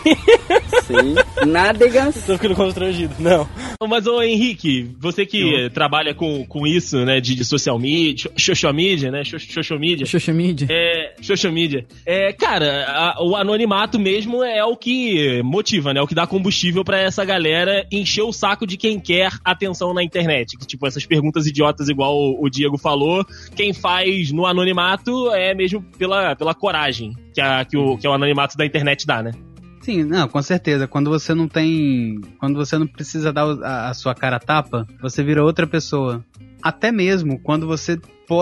Sim. Nádegas. Tô ficando constrangido. Não. Mas, ô Henrique, você que eh, trabalha com, com isso, né, de, de social media, social media, né, social media, Social Media. É, social media. É, cara, a- o anonimato mesmo é o que motiva, né? O que dá combustível pra essa galera encher o saco de quem quer atenção na internet. Que, tipo, essas perguntas idiotas, igual o, o Diego falou, quem faz no anonimato é mesmo pela, pela coragem que, a, que, o, que o anonimato da internet dá, né? Sim, não, com certeza. Quando você não tem. Quando você não precisa dar a, a sua cara tapa, você vira outra pessoa. Até mesmo quando você,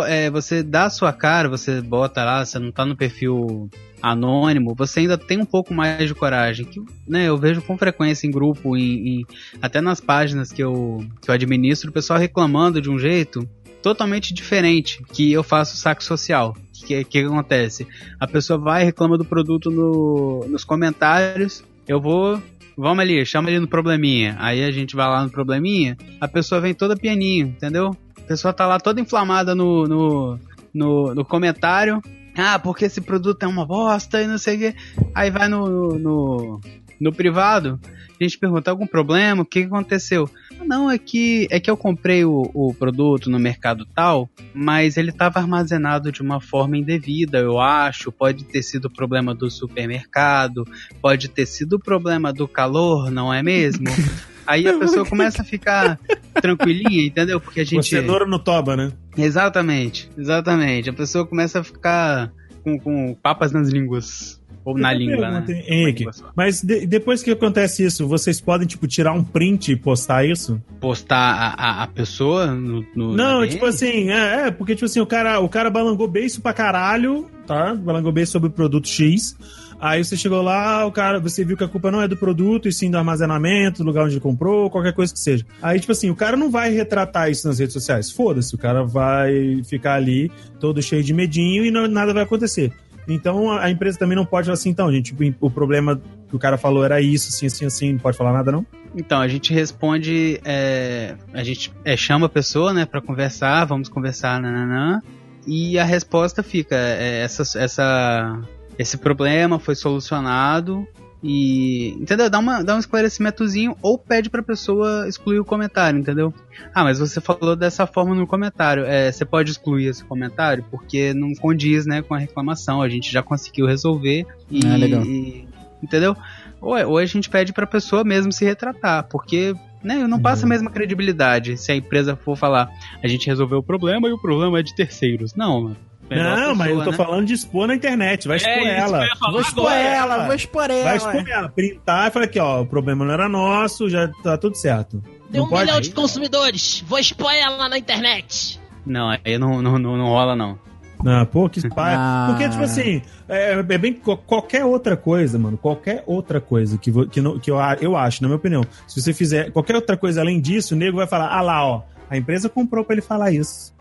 é, você dá a sua cara, você bota lá, você não tá no perfil anônimo, você ainda tem um pouco mais de coragem. Que, né, eu vejo com frequência em grupo, em, em- até nas páginas que eu, que eu administro, o pessoal reclamando de um jeito totalmente diferente que eu faço saco social. Que, que acontece? A pessoa vai reclama do produto no- nos comentários, eu vou. Vamos ali, chama ali no probleminha. Aí a gente vai lá no probleminha, a pessoa vem toda pianinho, entendeu? A pessoa tá lá toda inflamada no, no, no, no comentário. Ah, porque esse produto é uma bosta e não sei o quê. Aí vai no, no, no, no privado, a gente pergunta algum problema, o que aconteceu? Não, é que, é que eu comprei o, o produto no mercado tal, mas ele estava armazenado de uma forma indevida, eu acho. Pode ter sido problema do supermercado, pode ter sido problema do calor, não é mesmo? Aí a pessoa começa a ficar tranquilinha, entendeu? Porque a gente. Cenoura no toba, né? Exatamente, exatamente. A pessoa começa a ficar com, com papas nas línguas. Ou na Eu língua, né? pergunto, Henrique, Língua só. mas de- depois que acontece isso, vocês podem, tipo, tirar um print e postar isso? Postar a, a, a pessoa no. no Não, na tipo assim, é, é, porque, tipo assim, o cara, o cara balangou beijo pra caralho, tá? Balangou beijo sobre o produto X. Aí você chegou lá, o cara, você viu que a culpa não é do produto, e sim do armazenamento, do lugar onde comprou, qualquer coisa que seja. Aí, tipo assim, o cara não vai retratar isso nas redes sociais. Foda-se, o cara vai ficar ali todo cheio de medinho e não- nada vai acontecer. Então a empresa também não pode falar assim, então, gente, o problema que o cara falou era isso, assim, assim, assim, não pode falar nada, não? Então, a gente responde. é, a gente é, chama a pessoa, né, pra conversar, vamos conversar, nananã. E a resposta fica: é, essa, essa, esse problema foi solucionado. E. Entendeu? Dá, uma, dá um esclarecimentozinho ou pede pra pessoa excluir o comentário, entendeu? Ah, mas você falou dessa forma no comentário. É, você pode excluir esse comentário porque não condiz né, com a reclamação. A gente já conseguiu resolver. E, Ah, legal. e- entendeu? Ou, ou a gente pede pra pessoa mesmo se retratar, porque né, não passa a mesma credibilidade se a empresa for falar a gente resolveu o problema e o problema é de terceiros. Não, mano. Melhor não, a mas eu tô né? falando de expor na internet, vai expor É, isso que ela. eu ia falar Vou expor agora. ela, vou expor ela. Vai expor ela, printar e falar aqui, ó, o problema não era nosso, já tá tudo certo. Tem Não um pode? milhão de consumidores. Vou expor ela na internet. Não, aí não, não, não, não rola, não. Não, pô, que pai. Ah. Porque, tipo assim, é, é bem qualquer outra coisa, mano. Qualquer outra coisa que, que, não- que eu, eu acho, na minha opinião. Se você fizer qualquer outra coisa além disso, o nego vai falar, ah lá, ó, a empresa comprou pra ele falar isso.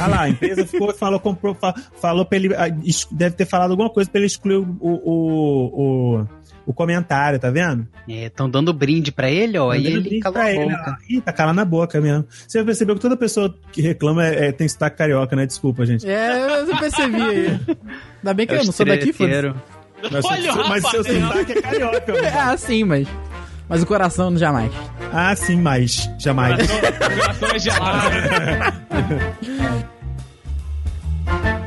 Ah lá, a empresa ficou, falou, comprou, fa- falou pra ele. ah, Deve ter falado alguma coisa pra ele excluir o, o, o, o comentário, tá vendo? Estão dando brinde pra ele, ó, aí ele calou a ele, boca. ó. Ih, tá calando na boca mesmo. Você percebeu que toda pessoa que reclama é, é- tem sotaque carioca, né? Desculpa, gente. É, eu percebi aí. Ainda bem que É eu o não sou daqui, estreteiro. Mas, Olha o mas seu sotaque é carioca, mano. Ah, sim, mas. Mas o coração jamais. Ah, sim, mas jamais. O coração é gelado.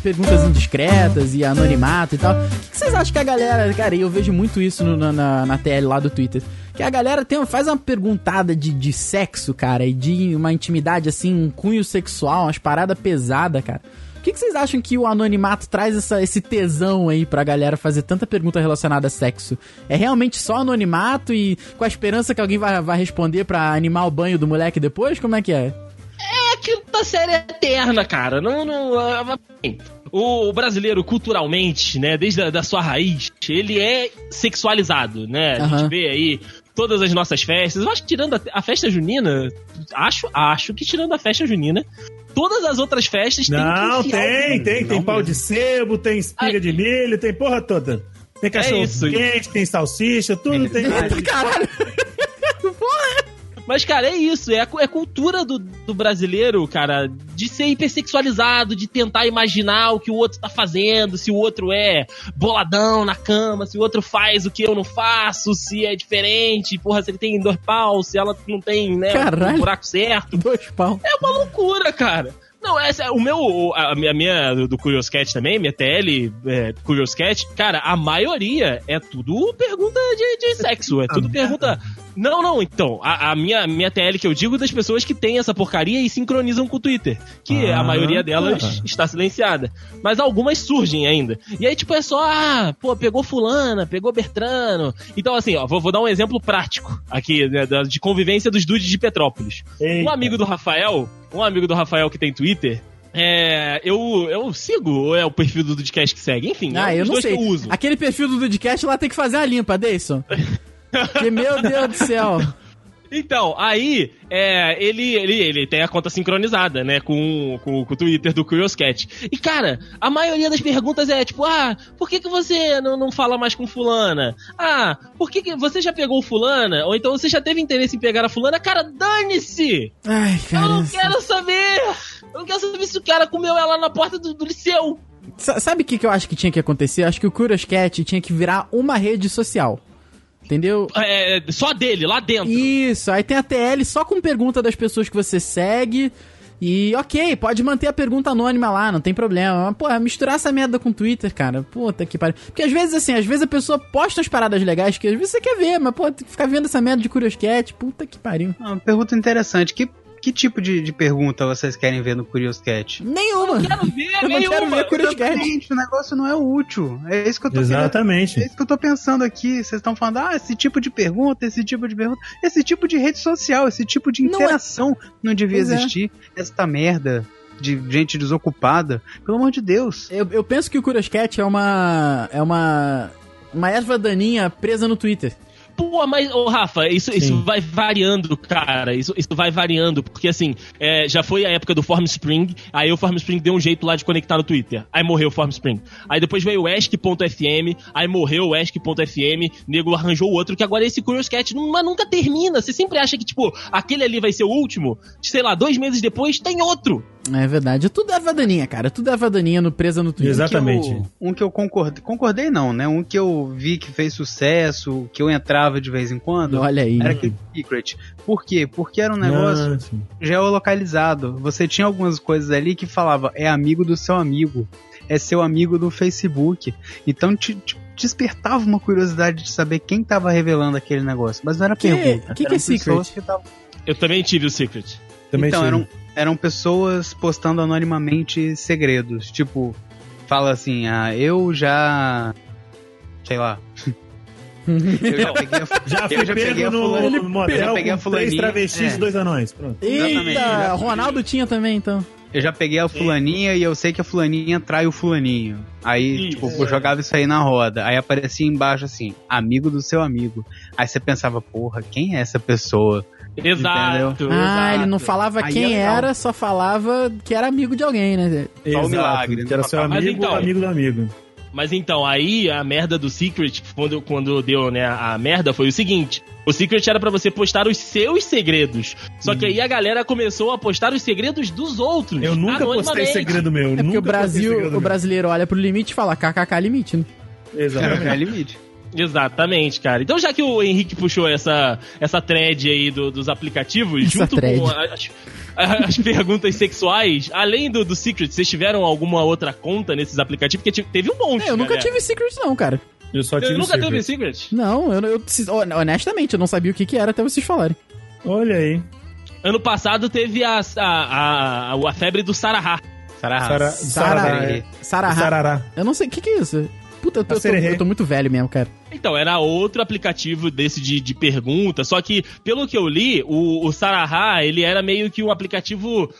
perguntas indiscretas e anonimato e tal. O que vocês acham que a galera. Cara, eu vejo muito isso no- na, na, TL lá do Twitter. Que a galera tem, faz uma perguntada de, de sexo, cara, e de uma intimidade assim, um cunho sexual, umas paradas pesadas, cara. O que, que vocês acham que o anonimato traz essa, esse tesão aí pra galera fazer tanta pergunta relacionada a sexo? É realmente só anonimato e com a esperança que alguém vai, vai responder pra animar o banho do moleque depois? Como é que é? É aquilo da série eterna, cara. Não, não. ah, assim, O brasileiro, culturalmente, né, desde a da sua raiz, ele é sexualizado, né? A Aham. gente vê aí todas as nossas festas. Eu acho que tirando a, a festa junina, acho, acho que tirando a festa junina, todas as outras festas têm Não, tem, tem. Tem Não, pau de sebo, tem espiga Ai. de milho, tem porra toda. Tem cachorro isso. quente, tem salsicha, tudo tem. Caralho! Mas, cara, é isso. É a, é a cultura do, do brasileiro, cara, de ser hipersexualizado, de tentar imaginar o que o outro tá fazendo, se o outro é boladão na cama, se o outro faz o que eu não faço, se é diferente, porra, se ele tem dois pau, se ela não tem, né, Caralho. o buraco certo. Dois pau. É uma loucura, cara. Não, essa, é- o meu, a minha, a minha do, do Curious Cat também, minha TL é, Curious Cat, cara, a maioria é tudo pergunta de, de sexo, é tudo pergunta... Não, não, então, a, a minha, minha TL que eu digo das pessoas que têm essa porcaria e sincronizam com o Twitter, que Ah, a maioria delas tá. está silenciada, mas algumas surgem ainda. E aí, tipo, é só, ah, pô, pegou fulana, pegou Bertrano. Então, assim, ó, vou, vou dar um exemplo prático aqui, né, de convivência dos dudes de Petrópolis. Eita. Um amigo do Rafael, um amigo do Rafael que tem Twitter, é, eu, eu sigo, ou é o perfil do Dudcast que segue, enfim, Ah, é eu não sei. que eu uso. Aquele perfil do Dudcast lá tem que fazer a limpa, Deison. Porque, meu Deus do céu. Então, aí, é, ele, ele, ele tem a conta sincronizada, né, com, com, com o Twitter do Curious Cat. E, cara, a maioria das perguntas é tipo, ah, por que, que você não, não fala mais com fulana? Ah, por que, que você já pegou fulana? Ou então você já teve interesse em pegar a fulana? Cara, dane-se! Ai, cara. Eu não quero saber! Eu não quero saber se o cara comeu ela na porta do, do liceu. Sa- Sabe o que, que eu acho que tinha que acontecer? Acho que o Curious Cat tinha que virar uma rede social. Entendeu? É, só dele, lá dentro. Isso, aí tem a TL só com pergunta das pessoas que você segue. E ok, pode manter a pergunta anônima lá, não tem problema. Mas, porra, misturar essa merda com o Twitter, cara. Puta que pariu. Porque às vezes, assim, às vezes a pessoa posta umas paradas legais que às vezes você quer ver, mas, pô, tem que ficar vendo essa merda de Curious Cat. Puta que pariu. Ah, Uma pergunta interessante. Que, que tipo de, de pergunta vocês querem ver no Curious Cat? Nenhuma. Quero ver, Eu não quero nenhuma. ver Curious Cat. O negócio não é útil. É isso que eu tô querendo Exatamente. É isso que eu tô pensando aqui. Vocês estão falando, ah, esse tipo de pergunta, esse tipo de pergunta, esse tipo de rede social, esse tipo de Não é- interação não, devia Pois é. existir. Esta merda de gente desocupada. Pelo amor de Deus. Eu, eu penso que o Curious Cat é uma. É uma. Uma erva daninha presa no Twitter. Pô, mas, ô Rafa, isso, isso vai variando, cara. Isso, isso vai variando, porque assim, é, já foi a época do Formspring, aí o Formspring deu um jeito lá de conectar no Twitter. Aí morreu o Formspring. Aí depois veio o Ask.fm, aí morreu o Ask.fm, nego arranjou outro, que agora esse Curious Cat não- mas nunca termina. Você sempre acha que, tipo, aquele ali vai ser o último, sei lá, dois meses depois tem outro. É verdade. Tudo é erva daninha, cara. Tudo é erva daninha no, presa no Twitter. Exatamente. Um que eu, um que eu concordei, concordei não, né? Um que eu vi que fez sucesso, que eu entrava de vez em quando, Olha aí. era aquele Secret. Por quê? Porque era um negócio Ah, sim. geolocalizado. Você tinha algumas coisas ali que falava é amigo do seu amigo, é seu amigo do Facebook. Então te, te despertava uma curiosidade de saber quem tava revelando aquele negócio. Mas não era Que- pergunta. que que eram é Secret? que tavam- Eu também tive o Secret. Também então, tive. eram, eram pessoas postando anonimamente segredos. Tipo, fala assim, ah, eu já. Sei lá. eu já peguei a, Já fui eu já peguei pego a no, fulana- no eu já motel peguei a com três fulaninha, travestis é. e dois anões. Pronto. Exatamente. Eita, Ronaldo tinha também, então. Eu já peguei a fulaninha e eu sei que a fulaninha trai o fulaninho. Aí, Isso. tipo, eu jogava isso aí na roda. Aí aparecia embaixo assim, amigo do seu amigo. Aí você pensava, porra, quem é essa pessoa? Exato. Ah, exato. ele não falava Aí quem é era, só falava que era amigo de alguém, né? Só o milagre, Que era seu Mas amigo então- ou amigo do amigo. Mas então, aí a merda do Secret, quando, quando deu, né, a merda, foi o seguinte: o Secret era pra você postar os seus segredos. Só que aí a galera começou a postar os segredos dos outros. Eu nunca postei segredo meu. É porque nunca o Brasil, o brasileiro olha pro limite e fala kkk limite, né? meu. Exatamente. É limite. Exatamente, cara. Então, já que o Henrique puxou essa, essa thread aí do- dos aplicativos, Essa junto thread. com as, as perguntas sexuais, além do, do Secret, vocês tiveram alguma outra conta nesses aplicativos? Porque te- teve um monte. É, eu nunca galera. tive Secret não, cara. Eu só Você tive nunca teve Secret. Não, eu, eu- honestamente, eu não sabia o que, que era até vocês falarem. Olha aí. Ano passado teve a, a, a, a febre do Sarahá. Sarah. Sara- Sara- Sarará. Sarahá. Sarará. Eu não sei o que, que é isso. Puta, eu tô, eu tô- eu tô muito velho mesmo, cara. Então, era outro aplicativo desse de, de pergunta, só que, pelo que eu li, o, o Sarahá, ele era meio que um aplicativo,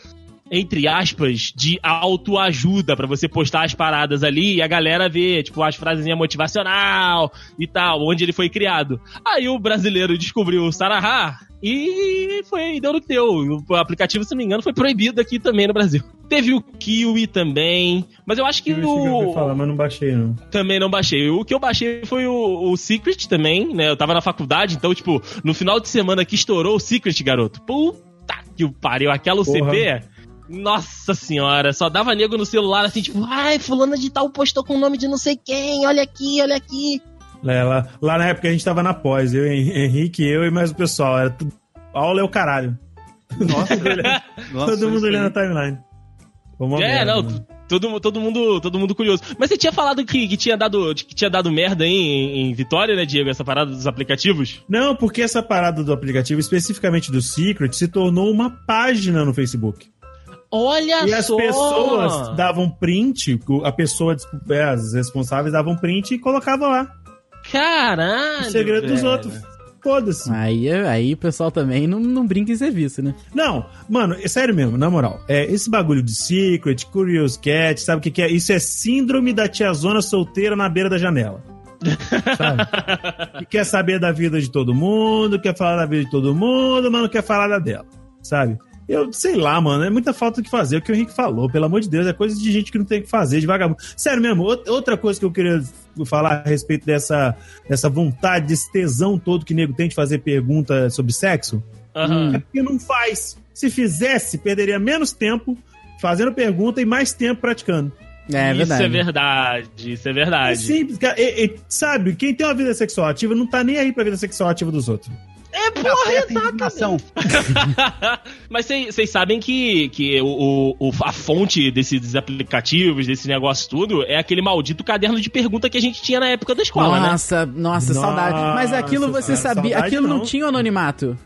entre aspas, de autoajuda, pra você postar as paradas ali e a galera ver, tipo, as frasezinhas motivacional e tal, onde ele foi criado. Aí o brasileiro descobriu o Sarahá e foi, deu no deu. O aplicativo, se não me engano, foi proibido aqui também no Brasil. Teve o Kiwi também, mas eu acho que Eu falar, mas não baixei, não. Também não baixei. O que eu baixei foi o, o Secret também, né? Eu tava na faculdade, então, tipo, no final de semana que estourou o Secret, garoto. Puta que o pariu. Aquela Porra. Nossa senhora, só dava nego no celular assim, tipo, ai, fulana de tal postou com o nome de não sei quem, olha aqui, olha aqui. É, lá, lá na época a gente tava na pós, eu, Hen- Henrique, eu e mais o pessoal. Era tudo. Aula é o caralho. Nossa, Nossa, Todo mundo olhando a timeline. É, merda, não, mano. todo, todo mundo, todo mundo curioso. Mas você tinha falado que, que tinha dado, que tinha dado merda aí em, em Vitória, né, Diego, essa parada dos aplicativos? Não, porque essa parada do aplicativo, especificamente do Secret, se tornou uma página no Facebook. Olha E as só! pessoas davam print, a pessoa, é, as responsáveis davam print e colocavam lá. Caralho! O segredo dos velho. outros. Foda-se. Aí, aí o pessoal também não, não brinca em serviço, né? Não, mano, é sério mesmo, na moral. É, esse bagulho de Secret, Curious Cat, sabe o que, que é? Isso é síndrome da tiazona solteira na beira da janela. Sabe? que quer saber da vida de todo mundo, quer falar da vida de todo mundo, mas não quer falar da dela, sabe? Eu sei lá, mano, é muita falta do que fazer. O que o Henrique falou, pelo amor de Deus, é coisa de gente que não tem o que fazer, de vagabundo. Sério mesmo, out- outra coisa que eu queria falar a respeito dessa, dessa vontade, desse tesão todo que o nego tem de fazer pergunta sobre sexo, Aham. é porque não faz. Se fizesse, perderia menos tempo fazendo pergunta e mais tempo praticando. É isso verdade. é verdade, isso é É verdade. simples, cara. E- e, sabe, quem tem uma vida sexual ativa não tá nem aí pra vida sexual ativa dos outros. É, porra, Essa informação. Mas vocês sabem que, que o, o- a fonte desses aplicativos, desse negócio tudo, é aquele maldito caderno de pergunta que a gente tinha na época da escola, né? Nossa, nossa, saudade. Mas aquilo Nossa, você sa- sabia, aquilo não não. tinha anonimato.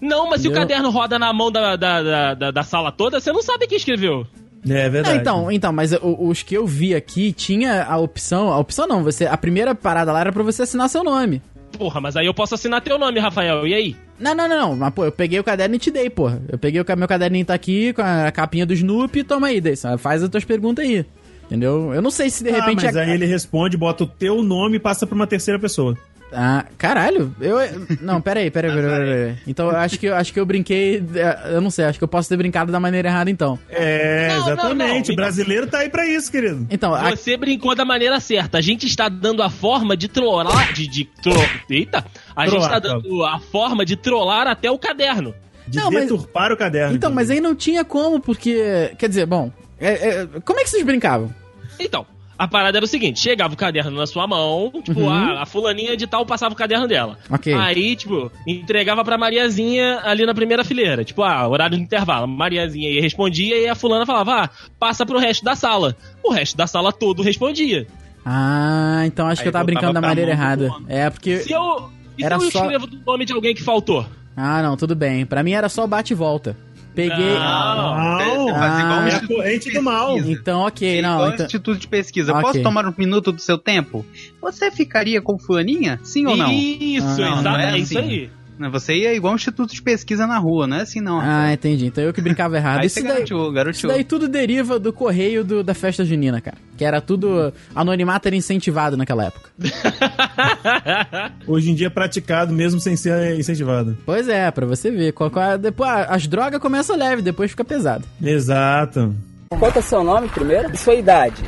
Não, mas se o Entendeu? caderno roda na mão da, da, da, da- da sala toda, você não sabe quem escreveu. É Ah, verdade. então, então, mas os que eu vi aqui tinha a opção, a opção não, você, a primeira parada lá era pra você assinar seu nome. Porra, mas aí eu posso assinar teu nome, Rafael. E aí? Não, não, não, não, mas pô, eu peguei o caderno e te dei, porra. Eu peguei o meu caderninho tá aqui com a capinha do Snoopy, toma aí, Deison, faz as tuas perguntas aí. Entendeu? Eu não sei se de Ah, repente mas a- aí ele responde, bota o teu nome e passa pra uma terceira pessoa. Ah, caralho. Eu não, pera aí, pera aí, pera aí, pera aí. Então eu acho que eu acho que eu brinquei, é, eu não sei, acho que eu posso ter brincado da maneira errada então. É, Não, não, exatamente. não. O brasileiro tá aí pra isso, querido. Então, a- Você brincou da maneira certa. A gente está dando a forma de trollar. De, de tro... Eita! A gente está dando a forma de trollar até o caderno. De Não, mas- deturpar o caderno. então, mas aí não tinha como porque, quer dizer, bom, é- é, como é que vocês brincavam? Então, a parada era o seguinte: chegava o caderno na sua mão, tipo, Uhum. a, a fulaninha de tal passava o caderno dela. Ok. Aí, tipo, entregava pra Mariazinha ali na primeira fileira. Tipo, ah, horário do intervalo. Mariazinha ia respondia e a fulana falava, ah, passa pro resto da sala. O resto da sala todo respondia. Ah, então acho Aí que eu tava brincando da maneira errada. É, porque. Se eu, e Era se eu só- escrevo do nome de alguém que faltou? Ah, não, tudo bem. Pra mim era só bate e volta. Peguei. Não. Não, um Ah. é a corrente de do mal. Então, ok, É não. igual Então... instituto de pesquisa. Ok. Posso tomar um minuto do seu tempo? Você ficaria com fulaninha? Sim ou não? Isso, Ah, exato, não é é isso assim. aí. Não, Você ia igual um instituto de pesquisa na rua, não é assim não. Ah, entendi. Então eu que brincava errado. Aí Isso você daí, garoteou, isso daí tudo deriva do correio do- da festa junina, cara. Que era tudo. Anonimato era incentivado naquela época. Hoje em dia é praticado mesmo sem ser incentivado. Pois é, pra você ver. Qual, qual é- depois, ah, as drogas começam leve, depois fica pesado. Exato. Qual é o seu nome primeiro? E sua idade?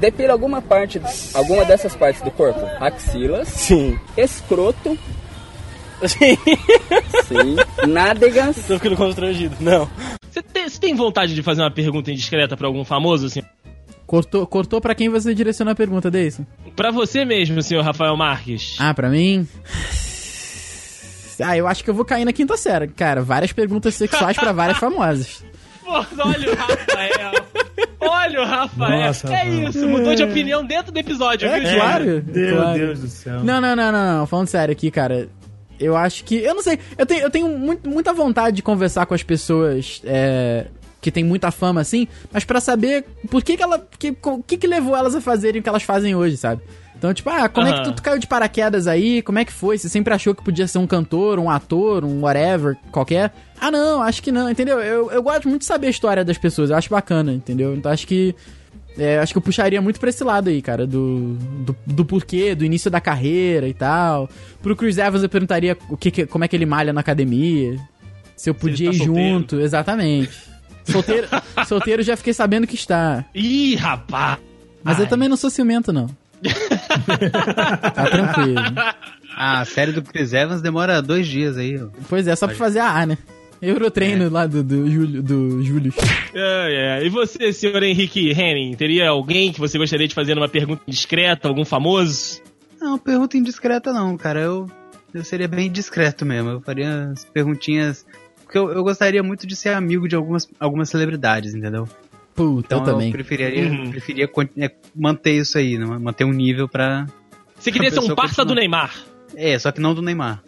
Depila alguma parte, alguma dessas partes do corpo? Axilas, Sim. escroto, Sim. sim, nádegas, Tô ficando constrangido. Não. Você tem, você tem vontade de fazer uma pergunta indiscreta pra algum famoso, assim? Cortou, cortou pra quem você direcionou a pergunta, Deison? Pra você mesmo, senhor Rafael Marques. Ah, pra mim. Ah, eu acho que eu vou cair na quinta série. Cara, várias perguntas sexuais pra várias famosas. Pô, olha o Rafael. Olha o Rafael. Nossa, é Rafael. isso, mudou de opinião dentro do episódio, viu, É, Gil? claro. Meu claro. Deus do céu. Não, não, não, não, não. Falando sério aqui, cara. Eu acho que. Eu não sei. Eu tenho, eu tenho muito, muita vontade de conversar com as pessoas é, que tem muita fama assim, mas pra saber por que, que ela. que- O que, que levou elas a fazerem o que elas fazem hoje, sabe? Então, tipo, ah, como é que tu, tu caiu de paraquedas aí? Como é que foi? Você sempre achou que podia ser um cantor, um ator, um whatever, qualquer? Ah, não, acho que não, entendeu? Eu, eu gosto muito de saber a história das pessoas, eu acho bacana, entendeu? Então acho que. É, acho que eu puxaria muito pra esse lado aí, cara, do, do, do porquê, do início da carreira e tal. Pro Chris Evans eu perguntaria o que, que- como é que ele malha na academia. Se eu podia ir tá solteiro. junto, exatamente. Solteiro, solteiro já fiquei sabendo que está. Ih, rapaz. Mas eu também não sou ciumento, não. tá tranquilo. Ah, a série do Chris Evans demora dois dias aí. ó. Pois é, só pra fazer a A, né? Eurotreino lá do, do, Júlio, do Júlio. É, é. E você, senhor Henrique Henning, teria alguém que você gostaria de fazer uma pergunta discreta, algum famoso? Não, pergunta indiscreta não, cara. Eu, eu seria bem discreto mesmo. Eu faria as perguntinhas. Porque eu, eu gostaria muito de ser amigo de algumas, algumas celebridades, entendeu? Puta, Então eu também. preferiria, Uhum. preferia é, manter isso aí, né? manter um nível pra. Você queria ser um parça continua. do Neymar? É, só que não do Neymar.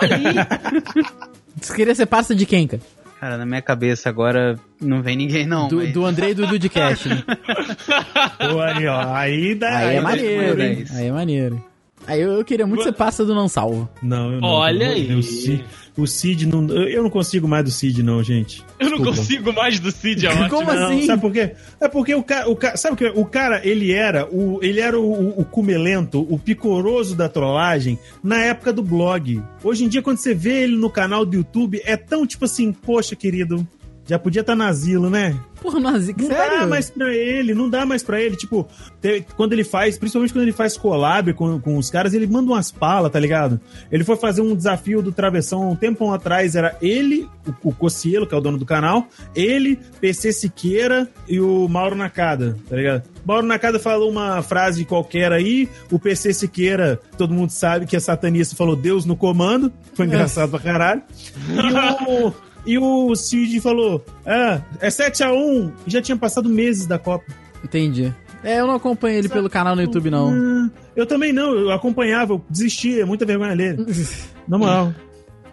Olha aí. Você queria ser parça de quem, cara? Cara, na minha cabeça agora não vem ninguém não. Do, mas- do Andrei e do Cash, né? Pô, aí, ó. Aí dá. Aí é dá maneiro, dinheiro, hein? hein? Aí é maneiro. Aí eu, eu queria muito ser parça do Não Salvo. Não, eu não. Olha aí. Deus, O Cid, o Cid não. Eu eu não consigo mais do Cid, não, gente. Eu não Desculpa. consigo mais do Cid, é ótimo. Como Não, assim? sabe por quê? É porque o cara, o cara, sabe o que o cara, ele era o, ele era o, o, o cumelento, o picoroso da trollagem na época do blog. Hoje em dia quando você vê ele no canal do YouTube, é tão tipo assim, poxa, querido, já podia estar no asilo, né? Porra, Nazik, Não sério? dá mais pra ele, não dá mais pra ele. Tipo, te- quando ele faz, principalmente quando ele faz collab com, com os caras, ele manda umas palas, tá ligado? Ele foi fazer um desafio do Travessão um tempão atrás, era ele, o, o Cocielo, que é o dono do canal, ele, PC Siqueira e o Mauro Nakada, tá ligado? Mauro Nakada falou uma frase qualquer aí, o PC Siqueira, todo mundo sabe que é satanista, falou Deus no comando, foi engraçado pra caralho. E o, e o Cid falou: Ah, é 7x1, e já tinha passado meses da Copa. Entendi. É, eu não acompanho ele pelo canal no YouTube, não. Ah, eu também não, eu acompanhava, eu desistia, muita vergonha dele. Na moral.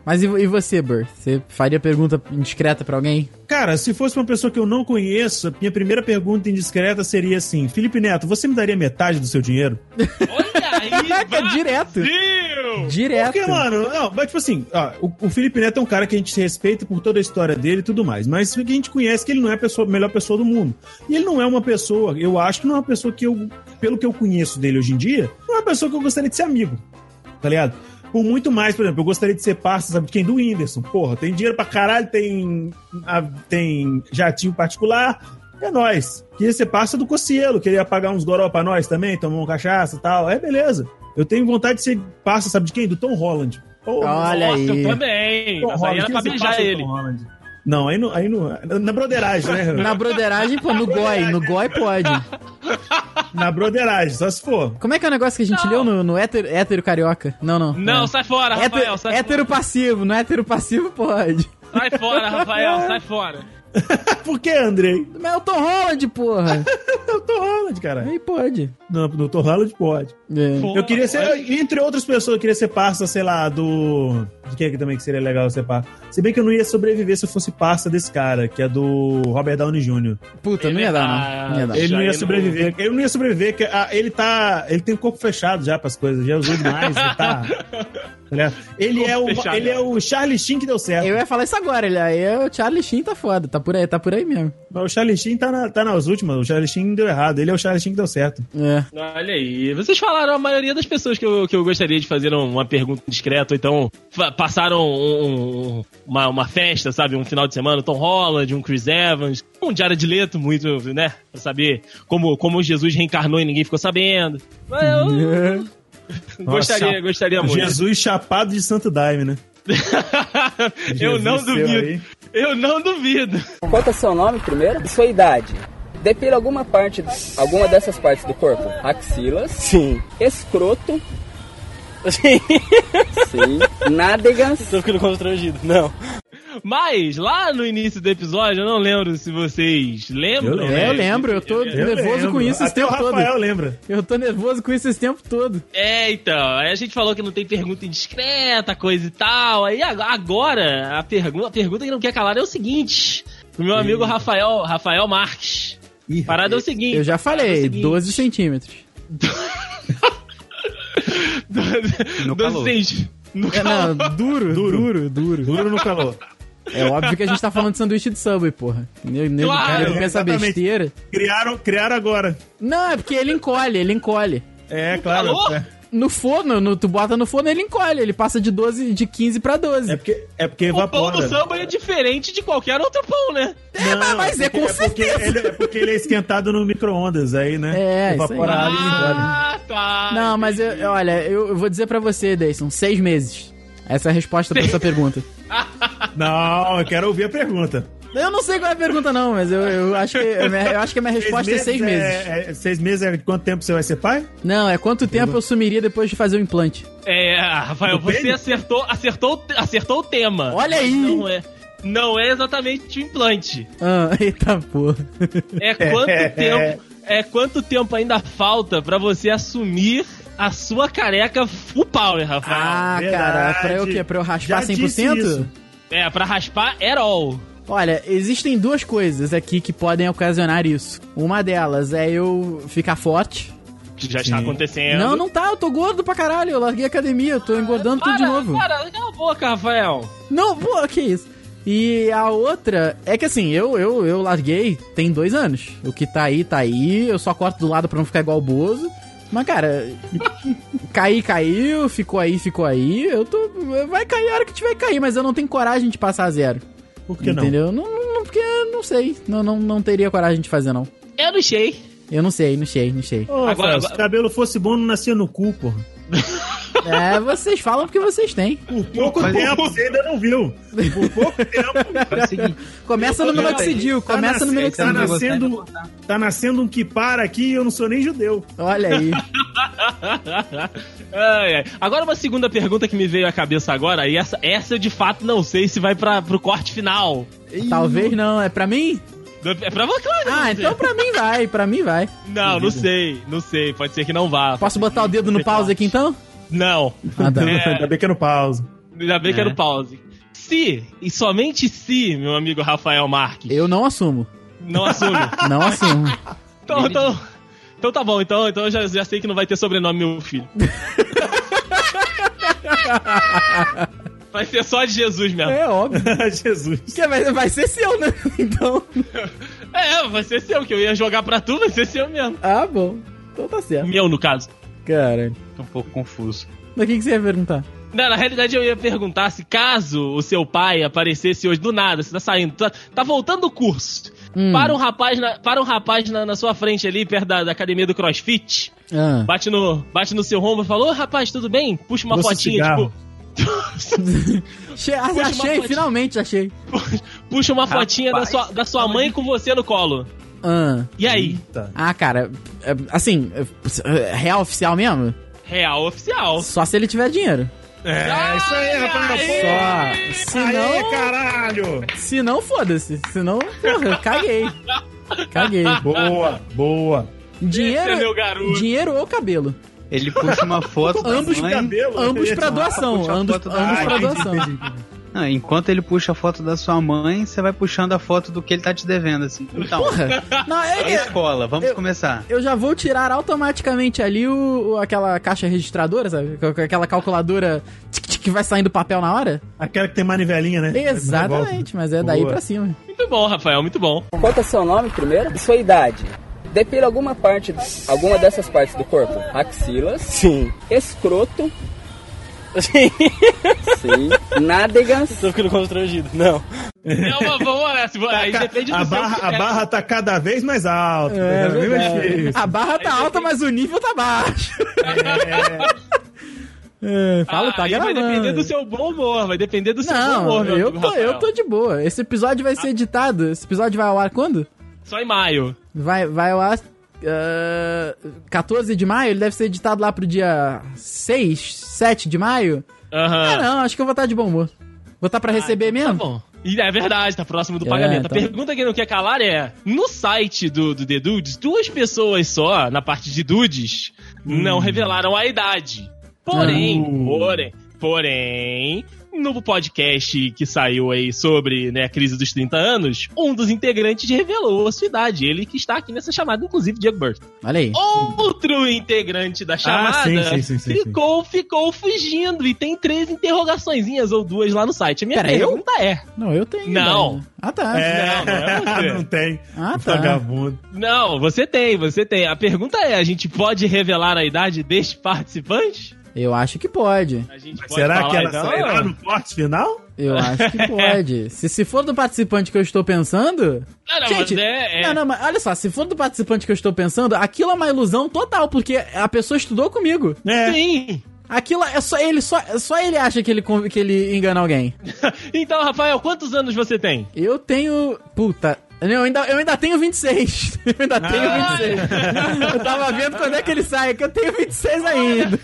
Mas e, e você, Bur? Você faria pergunta indiscreta pra alguém? Cara, se fosse uma pessoa que eu não conheço, a minha primeira pergunta indiscreta seria assim: Felipe Neto, você me daria metade do seu dinheiro? Olha aí, Caraca, direto. Direto. Porque, mano, não, mas tipo assim, ó, o, o Felipe Neto é um cara que a gente respeita por toda a história dele e tudo mais, mas que a gente conhece que ele não é a pessoa, a melhor pessoa do mundo. E ele não é uma pessoa, eu acho que não é uma pessoa que eu, pelo que eu conheço dele hoje em dia, não é uma pessoa que eu gostaria de ser amigo, tá ligado? Por muito mais, por exemplo, eu gostaria de ser parça, sabe de quem? Do Whindersson. Porra, tem dinheiro pra caralho, tem, a- tem jatinho particular, é nóis. Queria ser parça do Cocielo, queria pagar uns goró pra nós também, tomar uma cachaça e tal. É beleza. Eu tenho vontade de ser parça, sabe de quem? Do Tom Holland. Porra, Olha Nossa, aí. eu também. Tom Mas aí Holland, era pra beijar ele. Tom Holland. Não, aí não, aí não. Na broderagem, né? Na broderagem, pô, no goi. No goi pode. Na broderagem, só se for. Como é que é o negócio que a gente leu no, no hétero, hétero carioca? Não, não. Não, É. sai fora, Rafael, Hétero, sai hétero fora. passivo, no hétero passivo pode. Sai fora, Rafael, sai fora. Por que, Andrei? Mas é o Tom Holland, porra. É o Tom Holland, cara. Aí pode. No, no Tom Holland pode. É. Pô, Eu queria ser, entre outras pessoas, eu queria ser parça, sei lá, do. De quem é que também que seria legal ser parça? Se bem que eu não ia sobreviver se eu fosse parça desse cara, que é do Robert Downey Jr. Puta, não ia dar, não. Não ia dar. Ele não ia sobreviver. Ele não ia sobreviver, que ah, ele tá. Ele tem o corpo fechado já pras coisas, já usou demais, ele tá. tá ele, é o, fechado. ele é o Charlie Sheen que deu certo. Eu ia falar isso agora, ele aí é o Charlie Sheen tá foda, tá por aí, tá por aí mesmo. Mas o Charlie Sheen tá, na- tá nas últimas, o Charlie Sheen deu errado, ele é o Charlie Sheen que deu certo. É. Olha aí, vocês falaram a maioria das pessoas que eu, que eu gostaria de fazer uma pergunta discreta, ou então passaram um- um- uma, uma festa, sabe? Um final de semana, Tom Holland, um Chris Evans, um Jared Leto, muito, né? Pra saber como, como Jesus reencarnou e ninguém ficou sabendo. Mas eu gostaria, Nossa, gostaria muito. Jesus chapado de Santo Daime, né? eu não Jesus seu duvido. aí. Eu não duvido. Qual é o seu nome primeiro? E sua idade? Depila alguma parte, alguma dessas partes do corpo? Axilas, Sim. escroto, Sim. sim, nádegas, Tô ficando constrangido. Não. Mas, lá no início do episódio, eu não lembro se vocês lembram. Eu lembro. né? Eu lembro, eu tô Eu nervoso lembro. com isso esse Até tempo o todo. Rafael lembra. Eu tô nervoso com isso esse tempo todo. É, então. Aí a gente falou que não tem pergunta indiscreta, coisa e tal. Aí ag- agora, a, pergu a pergunta que não quer calar é o seguinte. O meu amigo Rafael, Rafael Marques. Ih, Parada é o seguinte. Eu já é falei, seguinte. 12 centímetros. No 12 calor. centímetros. No É, não, duro, duro, duro, Duro no calor. É óbvio que a gente tá falando de sanduíche de Subway, porra. Nego, nego Claro, nego pensa besteira. Criaram, criaram agora. Não, é porque ele encolhe, ele encolhe. É, claro. calor? É, No forno, no, tu bota no forno, ele encolhe. Ele passa de 12, de 15 pra 12. é porque, é porque O pão evapora. do samba é diferente de qualquer outro pão, né? É, mas- mas é porque- com porque certeza. ele, é porque ele é esquentado no micro-ondas aí, né? É, isso Evapora aí. a água e engole. Ah, tá. Não, mas eu, eu- olha, eu, eu vou dizer pra você, Deison, seis meses. Essa é a resposta pra sua pergunta. Não, eu quero ouvir a pergunta. Eu não sei qual é a pergunta, não, mas eu, eu acho, que, eu, me- eu acho que a minha resposta é seis meses. É, é- seis meses é de quanto tempo você vai ser pai? Não, é quanto tempo eu sumiria depois de fazer o implante. É, Rafael, você acertou, acertou, acertou o tema. Olha aí! Não é, não é exatamente o implante. Ah, eita porra. É quanto tempo, é quanto tempo ainda falta pra você assumir a sua careca full power, Rafael. Ah, verdade. cara, pra eu o quê? Pra eu raspar Já disse 100%? isso. É, pra raspar at all. Olha, existem duas coisas aqui que podem ocasionar isso. Uma delas é eu ficar forte. Que já está Sim. acontecendo. Não, não tá, eu tô gordo pra caralho. Eu larguei a academia, eu tô engordando tudo de Para, novo. Para, cala a boca, Rafael. Não, pô, que isso. E a outra é que assim, eu, eu, eu larguei tem dois anos. O que tá aí, tá aí. Eu só corto do lado pra não ficar igual o Bozo. Mas, cara, cair, caiu, ficou aí, ficou aí. Eu tô. Vai cair a hora que tiver que cair, mas eu não tenho coragem de passar a zero. Por que não? entendeu? Não? Não, não, porque eu não sei. Não, não, não teria coragem de fazer, não. Eu não sei. Eu não sei, não sei, não sei. Ô, Agora- agora- se o cabelo fosse bom, não nascia no cu, porra. É, vocês falam porque vocês têm. Por pouco Mas- tempo, você ainda não viu. Por pouco tempo. Faz o seguinte, Começa no minoxidil, Tá começa no nascendo- tá minoxidil. nascendo, tá nascendo um que para aqui e eu não sou nem judeu. Olha aí. Ai, ai. Agora uma segunda pergunta que me veio à cabeça agora, e essa, essa eu de fato não sei se vai pra, pro corte final. Talvez não, é pra mim? É pra você, claro. Ah, então pra mim vai, pra mim vai. Não, não sei, não sei, pode ser que não vá. Posso botar o dedo no pause aqui então? Não, Ah, tá. É. Ainda bem que é no pause. ainda bem que É. era o pause. Se, e somente se, meu amigo Rafael Marques, Eu não assumo. não assume. Não assumo. então, então, então tá bom, então, então eu já, já sei que não vai ter sobrenome meu filho. vai ser só de Jesus mesmo. É óbvio. Jesus. Que vai, vai ser seu, né? Então. É, vai ser seu, que eu ia jogar pra tu, vai ser seu mesmo. Ah, bom. Então tá certo. Meu, no caso. Caralho. tô um pouco confuso. Mas o que, que você ia perguntar? Não, na realidade eu ia perguntar se caso o seu pai aparecesse hoje do nada, você tá saindo, tá, tá voltando do curso, Hum. para um rapaz, na, para um rapaz na, na sua frente ali, perto da, da academia do CrossFit, Ah. bate no, bate no seu ombro e fala, ô rapaz, tudo bem? Puxa uma Doce fotinha, cigarro. tipo... Che- ah, achei, fotinha. finalmente achei. Puxa uma fotinha da Rapaz, sua, da sua mãe com você no colo. Ah. E aí? Eita. Ah, cara, é, assim, é, real oficial mesmo? Real oficial. Só se ele tiver dinheiro. É, isso aí, rapaz. Só. Se Aê, não, caralho. se não, foda-se. Se não, porra, caguei. Caguei. Boa, boa. Dinheiro, Esse é meu garoto. dinheiro ou cabelo? Ele puxa uma foto da Ambos mãe. cabelo. Ambos pra doação. Ambos, da- ambos pra doação. Ah, enquanto ele puxa a foto da sua mãe, você vai puxando a foto do que ele tá te devendo, assim. Então, Porra! Não, é, a é- escola, vamos eu- começar. eu já vou tirar automaticamente ali o, o- aquela caixa registradora, sabe? Aquela calculadora que vai saindo papel na hora. Aquela que tem manivelinha, né? Exatamente, mas é daí Boa. pra cima. Muito bom, Rafael, muito bom. Qual que é o seu nome primeiro? E sua idade? Depila alguma parte, alguma dessas partes do corpo? Axilas, Sim. escroto, Sim. sim, nádegas, Tô ficando constrangido. Não. É uma boa, né? Se- aí depende do A seu barra, a barra tá cada vez mais alta. É, cada vez mais difícil. A barra tá alta, mas o nível tá baixo. É, fala, Ah, tá aí vai gravando. depender do seu bom humor, vai depender do seu bom Não, humor, meu eu amigo tô, Rafael. eu tô de boa. Esse episódio vai ser editado. Esse episódio vai ao ar quando? Só em maio. Vai, vai ao ar. ah, 14 de maio? Ele deve ser editado lá pro dia 6, 7 de maio? Aham. Ah, não, acho que eu vou estar de bom humor. Vou estar pra receber então mesmo? Tá bom. E é verdade, tá próximo do É, pagamento. então- A pergunta que não quer calar é: no site do, do The Dudes, duas pessoas só, na parte de Dudes, não revelaram a idade. Porém, Hum. porém, porém. No podcast que saiu aí sobre né, a crise dos 30 anos, um dos integrantes revelou a sua idade. Ele que está aqui nessa chamada, inclusive Diego Burst. Olha aí. Outro integrante da chamada Ah, sim, sim, sim, sim, ficou, ficou fugindo e tem três interrogaçõezinhas ou duas lá no site. A minha Pera, eu? pergunta é: Não, eu tenho. Não. Ah, tá. É, Não, não é não tem. Ah, tá. Vagabundo. Não, você tem, você tem. A pergunta é: a gente pode revelar a idade deste participante? Eu acho que pode. A gente pode Será falar, que ela então? sairá no corte final? Eu acho que pode. se, se for do participante que eu estou pensando. Não, não, Gente, mas é, é- Não, não, mas olha só, se for do participante que eu estou pensando, aquilo é uma ilusão total, porque a pessoa estudou comigo. É. Sim. Aquilo é só ele, só, só ele acha que ele, que ele engana alguém. Então, Rafael, quantos anos você tem? Eu tenho. Puta. Eu ainda, eu ainda tenho 26. Eu ainda tenho Ah. 26. Eu tava vendo quando é que ele sai, que eu tenho 26 ainda.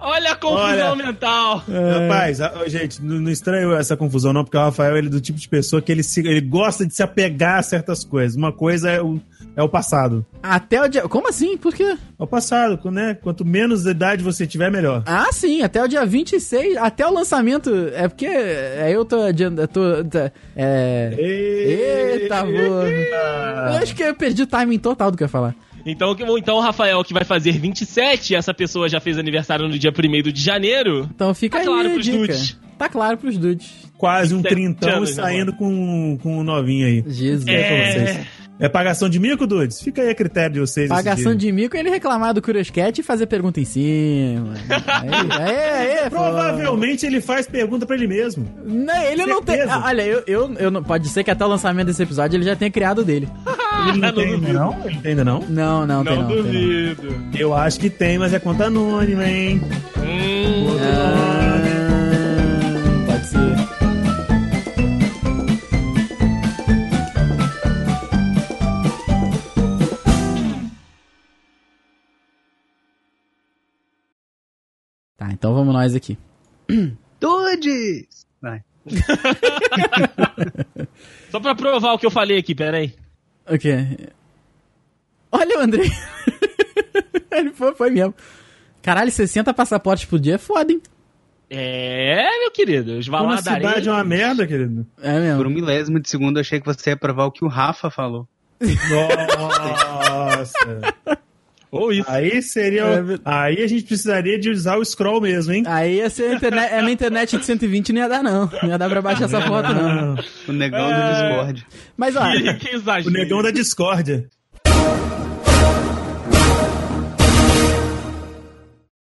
Olha a confusão Olha. mental. Rapaz, a- ó, gente, não, estranho essa confusão, não, porque o Rafael ele é do tipo de pessoa que ele, se- ele gosta de se apegar a certas coisas. Uma coisa é o, é o passado. Até o dia. Como assim? Por quê? É o passado, né? Quanto menos idade você tiver, melhor. Ah, sim, até o dia 26, até o lançamento. É porque é, eu tô adiando. eu Tô, tá, é. Eita, boa. Eu acho que eu perdi o timing total do que eu ia falar. Então, então o Rafael, que vai fazer 27, essa pessoa já fez aniversário no dia 1 de janeiro. Então fica Tá aí claro a pros dica. dudes. Tá claro pros dudes. Quase um 27 trintão anos, e saindo com, com um novinho aí. Jesus. É. com É, vocês. É pagação de mico, Dudes? Fica aí a critério de vocês. Pagação de mico é ele reclamar do Curioscat e fazer pergunta em cima. Aí, aí, aí, pô. Provavelmente ele faz pergunta pra ele mesmo. Não, ele não tem. Certeza. Ah, Olha, eu, eu, eu não, pode ser que até o lançamento desse episódio ele já tenha criado dele. Ele não não tem ainda duvido. não? Ele tem ainda não? Não, não, tem não não. tem não. duvido. Eu acho que tem, mas é conta anônima, hein? Hum, Ah, Tá, então vamos nós aqui. Dudes! Vai. só pra provar o que eu falei aqui, peraí. O quê? Olha o Andrei. Ele foi, foi mesmo. Caralho, 60 passaportes por dia é foda, hein? É, meu querido, os Como a valadares. cidade é uma merda, querido. É mesmo. Por um milésimo de segundo eu achei que você ia provar o que o Rafa falou. Nossa. Ou isso. Aí seria. É Aí a gente precisaria de usar o scroll mesmo, hein? Aí ia ser a internet, a minha internet de 120 não ia dar, não. Não ia dar pra baixar essa foto, não. O negão do É. Discord. Mas, ó, Que, que O negão da discórdia.